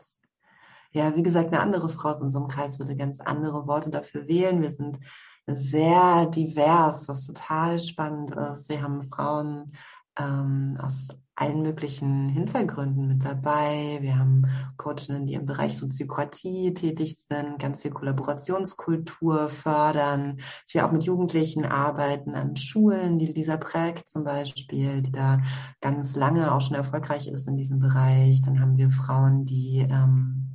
ja, wie gesagt, eine andere Frau aus unserem Kreis würde ganz andere Worte dafür wählen. Wir sind sehr divers, was total spannend ist. Wir haben Frauen ähm, aus allen möglichen Hintergründen mit dabei. Wir haben Coachinnen, die im Bereich Soziokratie tätig sind, ganz viel Kollaborationskultur fördern, viel auch mit Jugendlichen arbeiten an Schulen, die Lisa Prägt zum Beispiel, die da ganz lange auch schon erfolgreich ist in diesem Bereich. Dann haben wir Frauen, die ähm,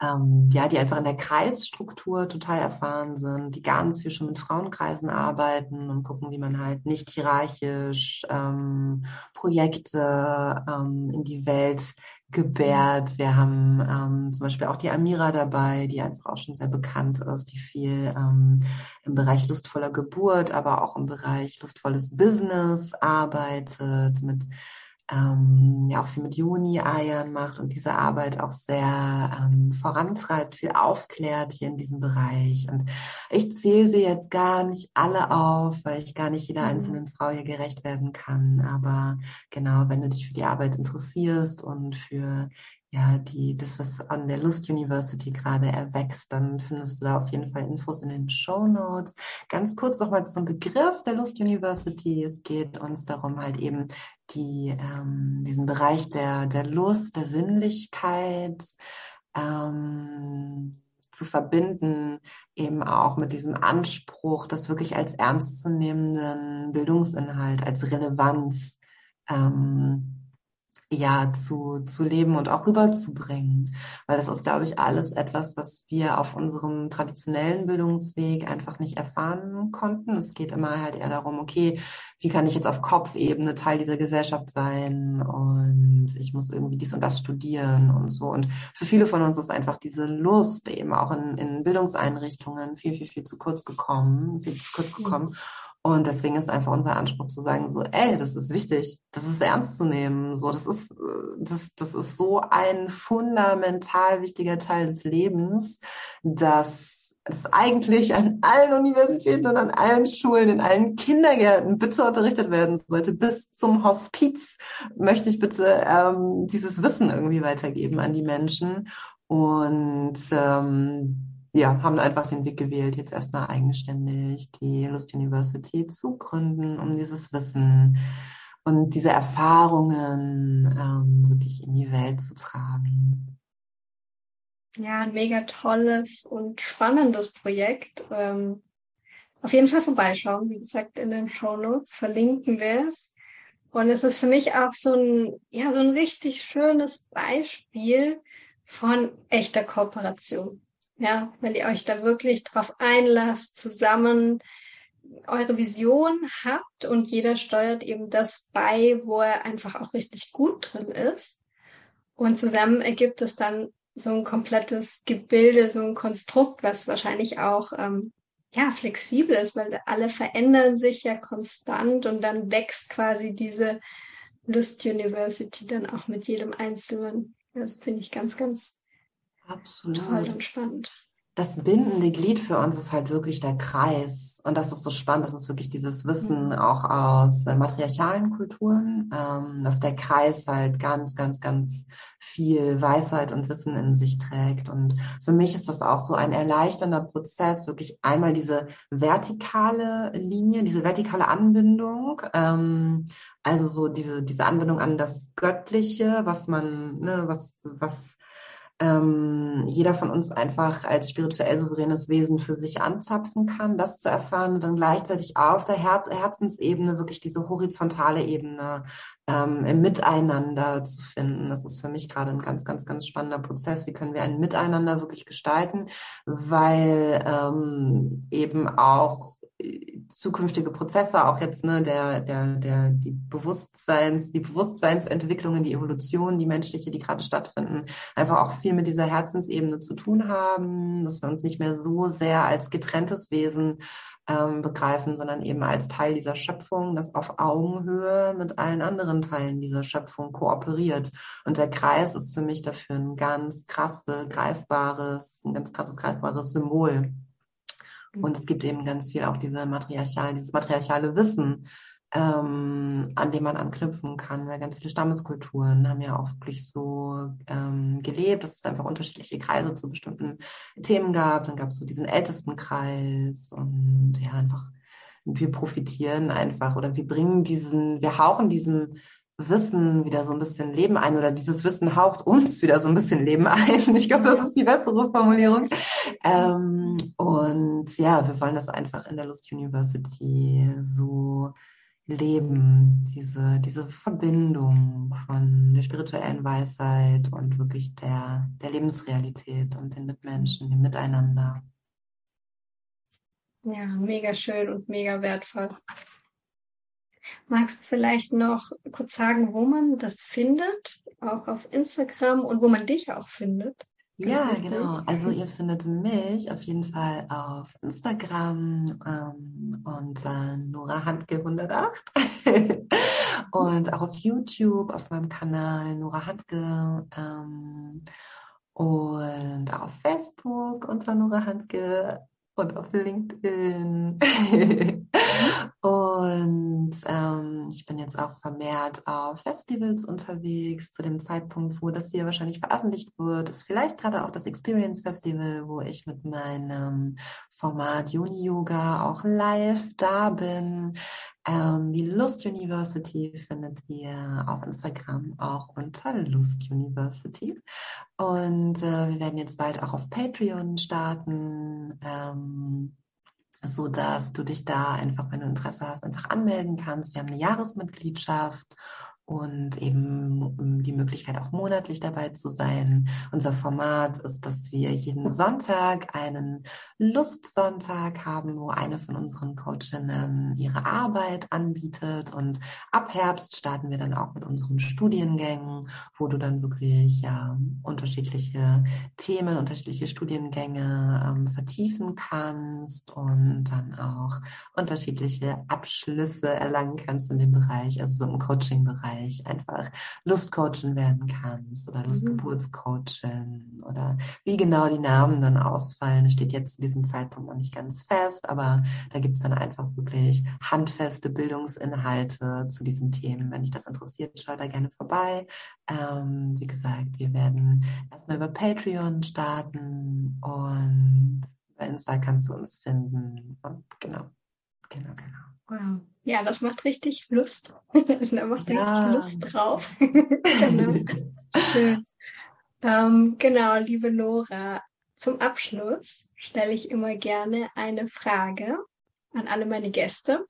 ähm, ja, die einfach in der Kreisstruktur total erfahren sind, die ganz viel schon mit Frauenkreisen arbeiten und gucken, wie man halt nicht hierarchisch ähm, Projekte ähm, in die Welt gebärt. Wir haben ähm, zum Beispiel auch die Amira dabei, die einfach auch schon sehr bekannt ist, die viel ähm, im Bereich lustvoller Geburt, aber auch im Bereich lustvolles Business arbeitet, mit ähm, ja auch viel mit Juni-Eiern macht und diese Arbeit auch sehr ähm, vorantreibt, viel aufklärt hier in diesem Bereich. Und ich zähle sie jetzt gar nicht alle auf, weil ich gar nicht jeder mhm. einzelnen Frau hier gerecht werden kann. Aber genau, wenn du dich für die Arbeit interessierst und für ja, die, das, was an der Lust University gerade erwächst, dann findest du da auf jeden Fall Infos in den Show Notes. Ganz kurz nochmal zum Begriff der Lust University. Es geht uns darum, halt eben die, ähm, diesen Bereich der, der Lust, der Sinnlichkeit ähm, zu verbinden, eben auch mit diesem Anspruch, das wirklich als ernstzunehmenden Bildungsinhalt, als Relevanz ähm, ja zu, zu leben und auch rüberzubringen. Weil das ist, glaube ich, alles etwas, was wir auf unserem traditionellen Bildungsweg einfach nicht erfahren konnten. Es geht immer halt eher darum, okay, wie kann ich jetzt auf Kopfebene Teil dieser Gesellschaft sein und ich muss irgendwie dies und das studieren und so. Und für viele von uns ist einfach diese Lust eben auch in, in Bildungseinrichtungen viel, viel, viel zu kurz gekommen, viel zu kurz gekommen. Mhm. Und deswegen ist einfach unser Anspruch zu sagen, so, ey, das ist wichtig, das ist ernst zu nehmen, so, das ist, das, das ist so ein fundamental wichtiger Teil des Lebens, dass es eigentlich an allen Universitäten und an allen Schulen, in allen Kindergärten bitte unterrichtet werden sollte. Bis zum Hospiz möchte ich bitte ähm, dieses Wissen irgendwie weitergeben an die Menschen. Und ähm, ja, haben einfach den Weg gewählt, jetzt erstmal eigenständig die Lust University zu gründen, um dieses Wissen und diese Erfahrungen ähm, wirklich in die Welt zu tragen. Ja, ein mega tolles und spannendes Projekt. Ähm, auf jeden Fall vorbeischauen. Wie gesagt, in den Show Notes verlinken wir es. Und es ist für mich auch so ein, ja, so ein richtig schönes Beispiel von echter Kooperation. Ja, wenn ihr euch da wirklich drauf einlasst, zusammen eure Vision habt und jeder steuert eben das bei, wo er einfach auch richtig gut drin ist. Und zusammen ergibt es dann so ein komplettes Gebilde, so ein Konstrukt, was wahrscheinlich auch ähm, ja flexibel ist, weil alle verändern sich ja konstant und dann wächst quasi diese Lust University dann auch mit jedem Einzelnen. Das finde ich ganz, ganz Absolut. Toll und spannend. Das bindende Glied für uns ist halt wirklich der Kreis. Und das ist so spannend, das ist wirklich dieses Wissen mhm. auch aus äh, matriarchalen Kulturen, ähm, dass der Kreis halt ganz, ganz, ganz viel Weisheit und Wissen in sich trägt. Und für mich ist das auch so ein erleichternder Prozess, wirklich einmal diese vertikale Linie, diese vertikale Anbindung, ähm, also so diese, diese Anbindung an das Göttliche, was man, ne, was, was ähm, jeder von uns einfach als spirituell souveränes Wesen für sich anzapfen kann, das zu erfahren dann gleichzeitig auf der Her Herzensebene wirklich diese horizontale Ebene ähm, im Miteinander zu finden. Das ist für mich gerade ein ganz, ganz, ganz spannender Prozess. Wie können wir ein Miteinander wirklich gestalten, weil ähm, eben auch zukünftige Prozesse, auch jetzt ne, der, der, der, die Bewusstseins, die Bewusstseinsentwicklungen, die Evolution, die menschliche, die gerade stattfinden, einfach auch viel mit dieser Herzensebene zu tun haben, dass wir uns nicht mehr so sehr als getrenntes Wesen ähm, begreifen, sondern eben als Teil dieser Schöpfung, das auf Augenhöhe mit allen anderen Teilen dieser Schöpfung kooperiert. Und der Kreis ist für mich dafür ein ganz krasses, greifbares, ein ganz krasses, greifbares Symbol. Und es gibt eben ganz viel auch diese matriarchal, dieses matriarchale Wissen, ähm, an dem man anknüpfen kann, weil ganz viele Stammeskulturen haben ja auch wirklich so ähm, gelebt, dass es einfach unterschiedliche Kreise zu bestimmten Themen gab. Dann gab es so diesen ältesten Kreis und ja, einfach, wir profitieren einfach oder wir bringen diesen, wir hauchen diesem Wissen wieder so ein bisschen Leben ein oder dieses Wissen haucht uns wieder so ein bisschen Leben ein. *laughs* Ich glaube, das ist die bessere Formulierung. Ähm, und ja, wir wollen das einfach in der Lust University so leben, diese, diese Verbindung von der spirituellen Weisheit und wirklich der, der Lebensrealität und den Mitmenschen, dem Miteinander. Ja, mega schön und mega wertvoll. Magst du vielleicht noch kurz sagen, wo man das findet, auch auf Instagram und wo man dich auch findet? Ja, genau. Also ihr findet mich auf jeden Fall auf Instagram ähm, unter Nora Handke 108 *laughs* und auch auf YouTube auf meinem Kanal Nora Handke ähm, und auch auf Facebook unter Nora Handke und auf LinkedIn. *laughs* und ähm, ich bin jetzt auch vermehrt auf Festivals unterwegs. Zu dem Zeitpunkt, wo das hier wahrscheinlich veröffentlicht wird, ist vielleicht gerade auch das Experience Festival, wo ich mit meinem Format Juni Yoga auch live da bin. Ähm, die Lust University findet ihr auf Instagram auch unter Lust University. Und äh, wir werden jetzt bald auch auf Patreon starten. Ähm, so dass du dich da einfach, wenn du Interesse hast, einfach anmelden kannst. Wir haben eine Jahresmitgliedschaft und eben die Möglichkeit auch monatlich dabei zu sein. Unser Format ist, dass wir jeden Sonntag einen Lustsonntag haben, wo eine von unseren Coachinnen ihre Arbeit anbietet und ab Herbst starten wir dann auch mit unseren Studiengängen, wo du dann wirklich ja unterschiedliche Themen, unterschiedliche Studiengänge ähm, vertiefen kannst und dann auch unterschiedliche Abschlüsse erlangen kannst in dem Bereich, also so im Coaching-Bereich. Bereich einfach Lustcoachin werden kannst oder mhm. Lustgeburtscoachin oder wie genau die Namen dann ausfallen, steht jetzt zu diesem Zeitpunkt noch nicht ganz fest, aber da gibt es dann einfach wirklich handfeste Bildungsinhalte zu diesen Themen. Wenn dich das interessiert, schau da gerne vorbei. Ähm, wie gesagt, wir werden erstmal über Patreon starten und bei Insta kannst du uns finden. Und genau, genau, genau. Wow. Ja, das macht richtig Lust. *laughs* da macht ja. richtig Lust drauf. *laughs* genau. Schön. Ähm, genau, liebe Nora, zum Abschluss stelle ich immer gerne eine Frage an alle meine Gäste.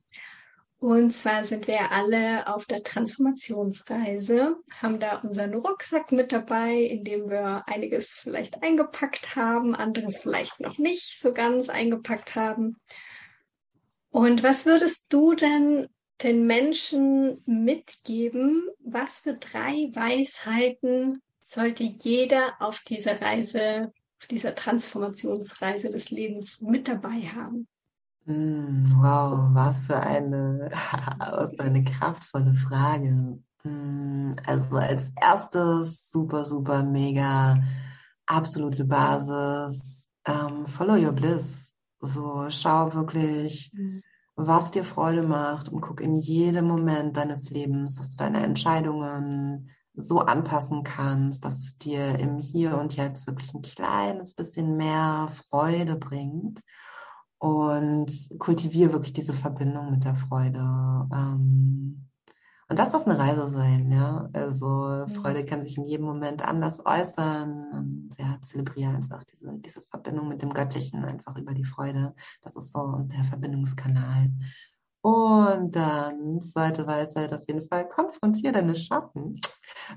Und zwar sind wir alle auf der Transformationsreise, haben da unseren Rucksack mit dabei, in dem wir einiges vielleicht eingepackt haben, anderes vielleicht noch nicht so ganz eingepackt haben. Und was würdest du denn den Menschen mitgeben? Was für drei Weisheiten sollte jeder auf dieser Reise, auf dieser Transformationsreise des Lebens mit dabei haben? Hm, wow, was für eine, *laughs* was für eine kraftvolle Frage. Hm, also als erstes super, super mega absolute Basis. Ähm, follow your bliss. So, schau wirklich, mhm. was dir Freude macht und guck in jedem Moment deines Lebens, dass du deine Entscheidungen so anpassen kannst, dass es dir im Hier und Jetzt wirklich ein kleines bisschen mehr Freude bringt. Und kultiviere wirklich diese Verbindung mit der Freude. Ähm, und lass das eine Reise sein, ja. Also Freude kann sich in jedem Moment anders äußern und ja, zelebriere einfach diese, diese Verbindung mit dem Göttlichen einfach über die Freude. Das ist so der Verbindungskanal. Und dann, zweite Weisheit auf jeden Fall, konfrontiere deine Schatten.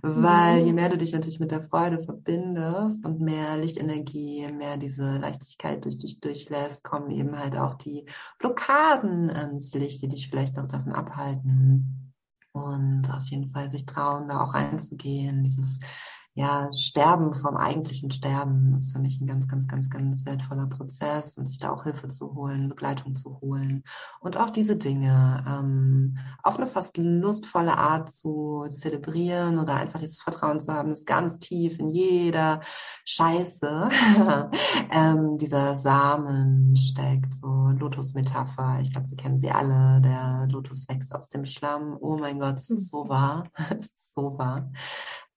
Weil je mhm. mehr du dich natürlich mit der Freude verbindest und mehr Lichtenergie, mehr diese Leichtigkeit durch dich durchlässt, kommen eben halt auch die Blockaden ans Licht, die dich vielleicht auch davon abhalten. Und auf jeden Fall sich trauen, da auch reinzugehen, dieses ja, Sterben vom eigentlichen Sterben ist für mich ein ganz, ganz, ganz, ganz wertvoller Prozess und sich da auch Hilfe zu holen, Begleitung zu holen und auch diese Dinge ähm, auf eine fast lustvolle Art zu zelebrieren oder einfach dieses Vertrauen zu haben, das ganz tief in jeder Scheiße *laughs* ähm, dieser Samen steckt, so Lotus-Metapher. Ich glaube, Sie kennen sie alle. Der Lotus wächst aus dem Schlamm. Oh mein Gott, es ist so wahr. *laughs* es ist so wahr.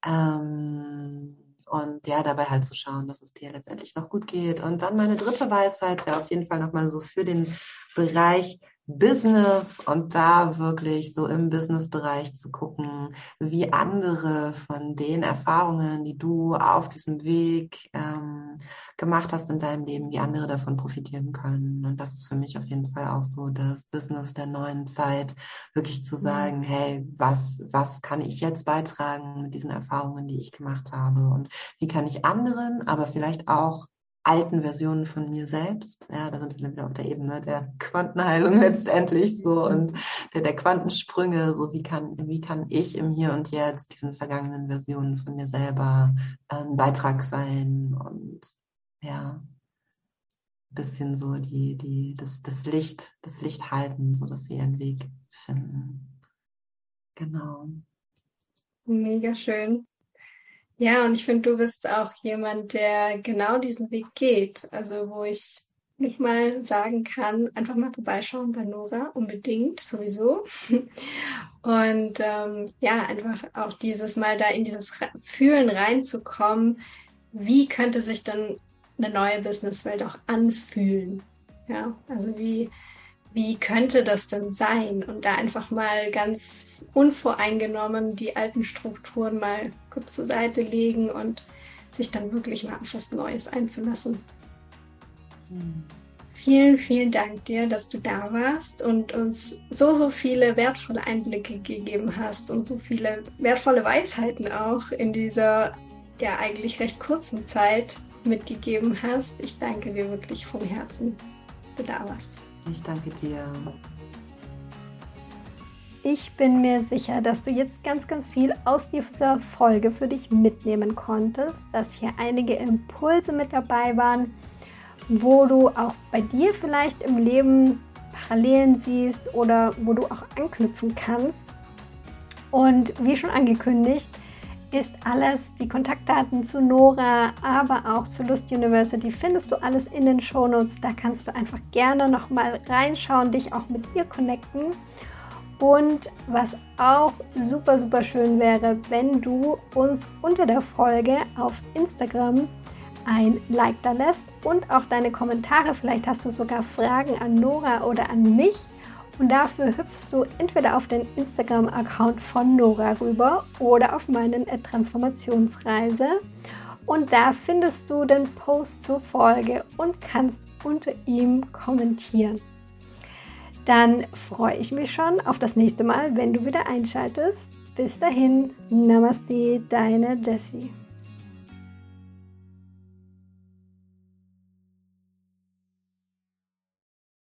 Ähm, und ja, dabei halt zu schauen, dass es dir letztendlich noch gut geht. Und dann meine dritte Weisheit wäre auf jeden Fall nochmal so für den Bereich Business und da wirklich so im Business-Bereich zu gucken, wie andere von den Erfahrungen, die du auf diesem Weg ähm, gemacht hast in deinem Leben, wie andere davon profitieren können. Und das ist für mich auf jeden Fall auch so das Business der neuen Zeit, wirklich zu sagen, hey, was, was kann ich jetzt beitragen mit diesen Erfahrungen, die ich gemacht habe? Und wie kann ich anderen, aber vielleicht auch alten Versionen von mir selbst. Ja, da sind wir wieder auf der Ebene der Quantenheilung letztendlich so und der, der Quantensprünge, so wie kann, wie kann ich im Hier und Jetzt diesen vergangenen Versionen von mir selber ein Beitrag sein und ja, ein bisschen so die, die, das, das Licht, das Licht halten, so dass sie ihren Weg finden. Genau. Mega schön. Ja, und ich finde, du bist auch jemand, der genau diesen Weg geht. Also wo ich nicht mal sagen kann, einfach mal vorbeischauen bei Nora, unbedingt, sowieso. *laughs* Und ähm, ja, einfach auch dieses Mal da in dieses Fühlen reinzukommen, wie könnte sich dann eine neue Businesswelt auch anfühlen? Ja, also wie, wie könnte das denn sein? Und da einfach mal ganz unvoreingenommen die alten Strukturen mal kurz zur Seite legen und sich dann wirklich mal auf was Neues einzulassen. Mhm. Vielen, vielen Dank dir, dass du da warst und uns so, so viele wertvolle Einblicke gegeben hast und so viele wertvolle Weisheiten auch in dieser ja eigentlich recht kurzen Zeit mitgegeben hast. Ich danke dir wirklich vom Herzen, dass du da warst. Ich danke dir. Ich bin mir sicher, dass du jetzt ganz, ganz viel aus dieser Folge für dich mitnehmen konntest, dass hier einige Impulse mit dabei waren, wo du auch bei dir vielleicht im Leben Parallelen siehst oder wo du auch anknüpfen kannst. Und wie schon angekündigt, ist alles, die Kontaktdaten zu Nora, aber auch zu Lust University findest du alles in den Shownotes. Da kannst du einfach gerne nochmal reinschauen, dich auch mit ihr connecten. Und was auch super, super schön wäre, wenn du uns unter der Folge auf Instagram ein Like da lässt und auch deine Kommentare. Vielleicht hast du sogar Fragen an Nora oder an mich und dafür hüpfst du entweder auf den Instagram-Account von Nora rüber oder auf meinen Transformationsreise. Und da findest du den Post zur Folge und kannst unter ihm kommentieren. Dann freue ich mich schon auf das nächste Mal, wenn du wieder einschaltest. Bis dahin, Namaste, deine Jessie.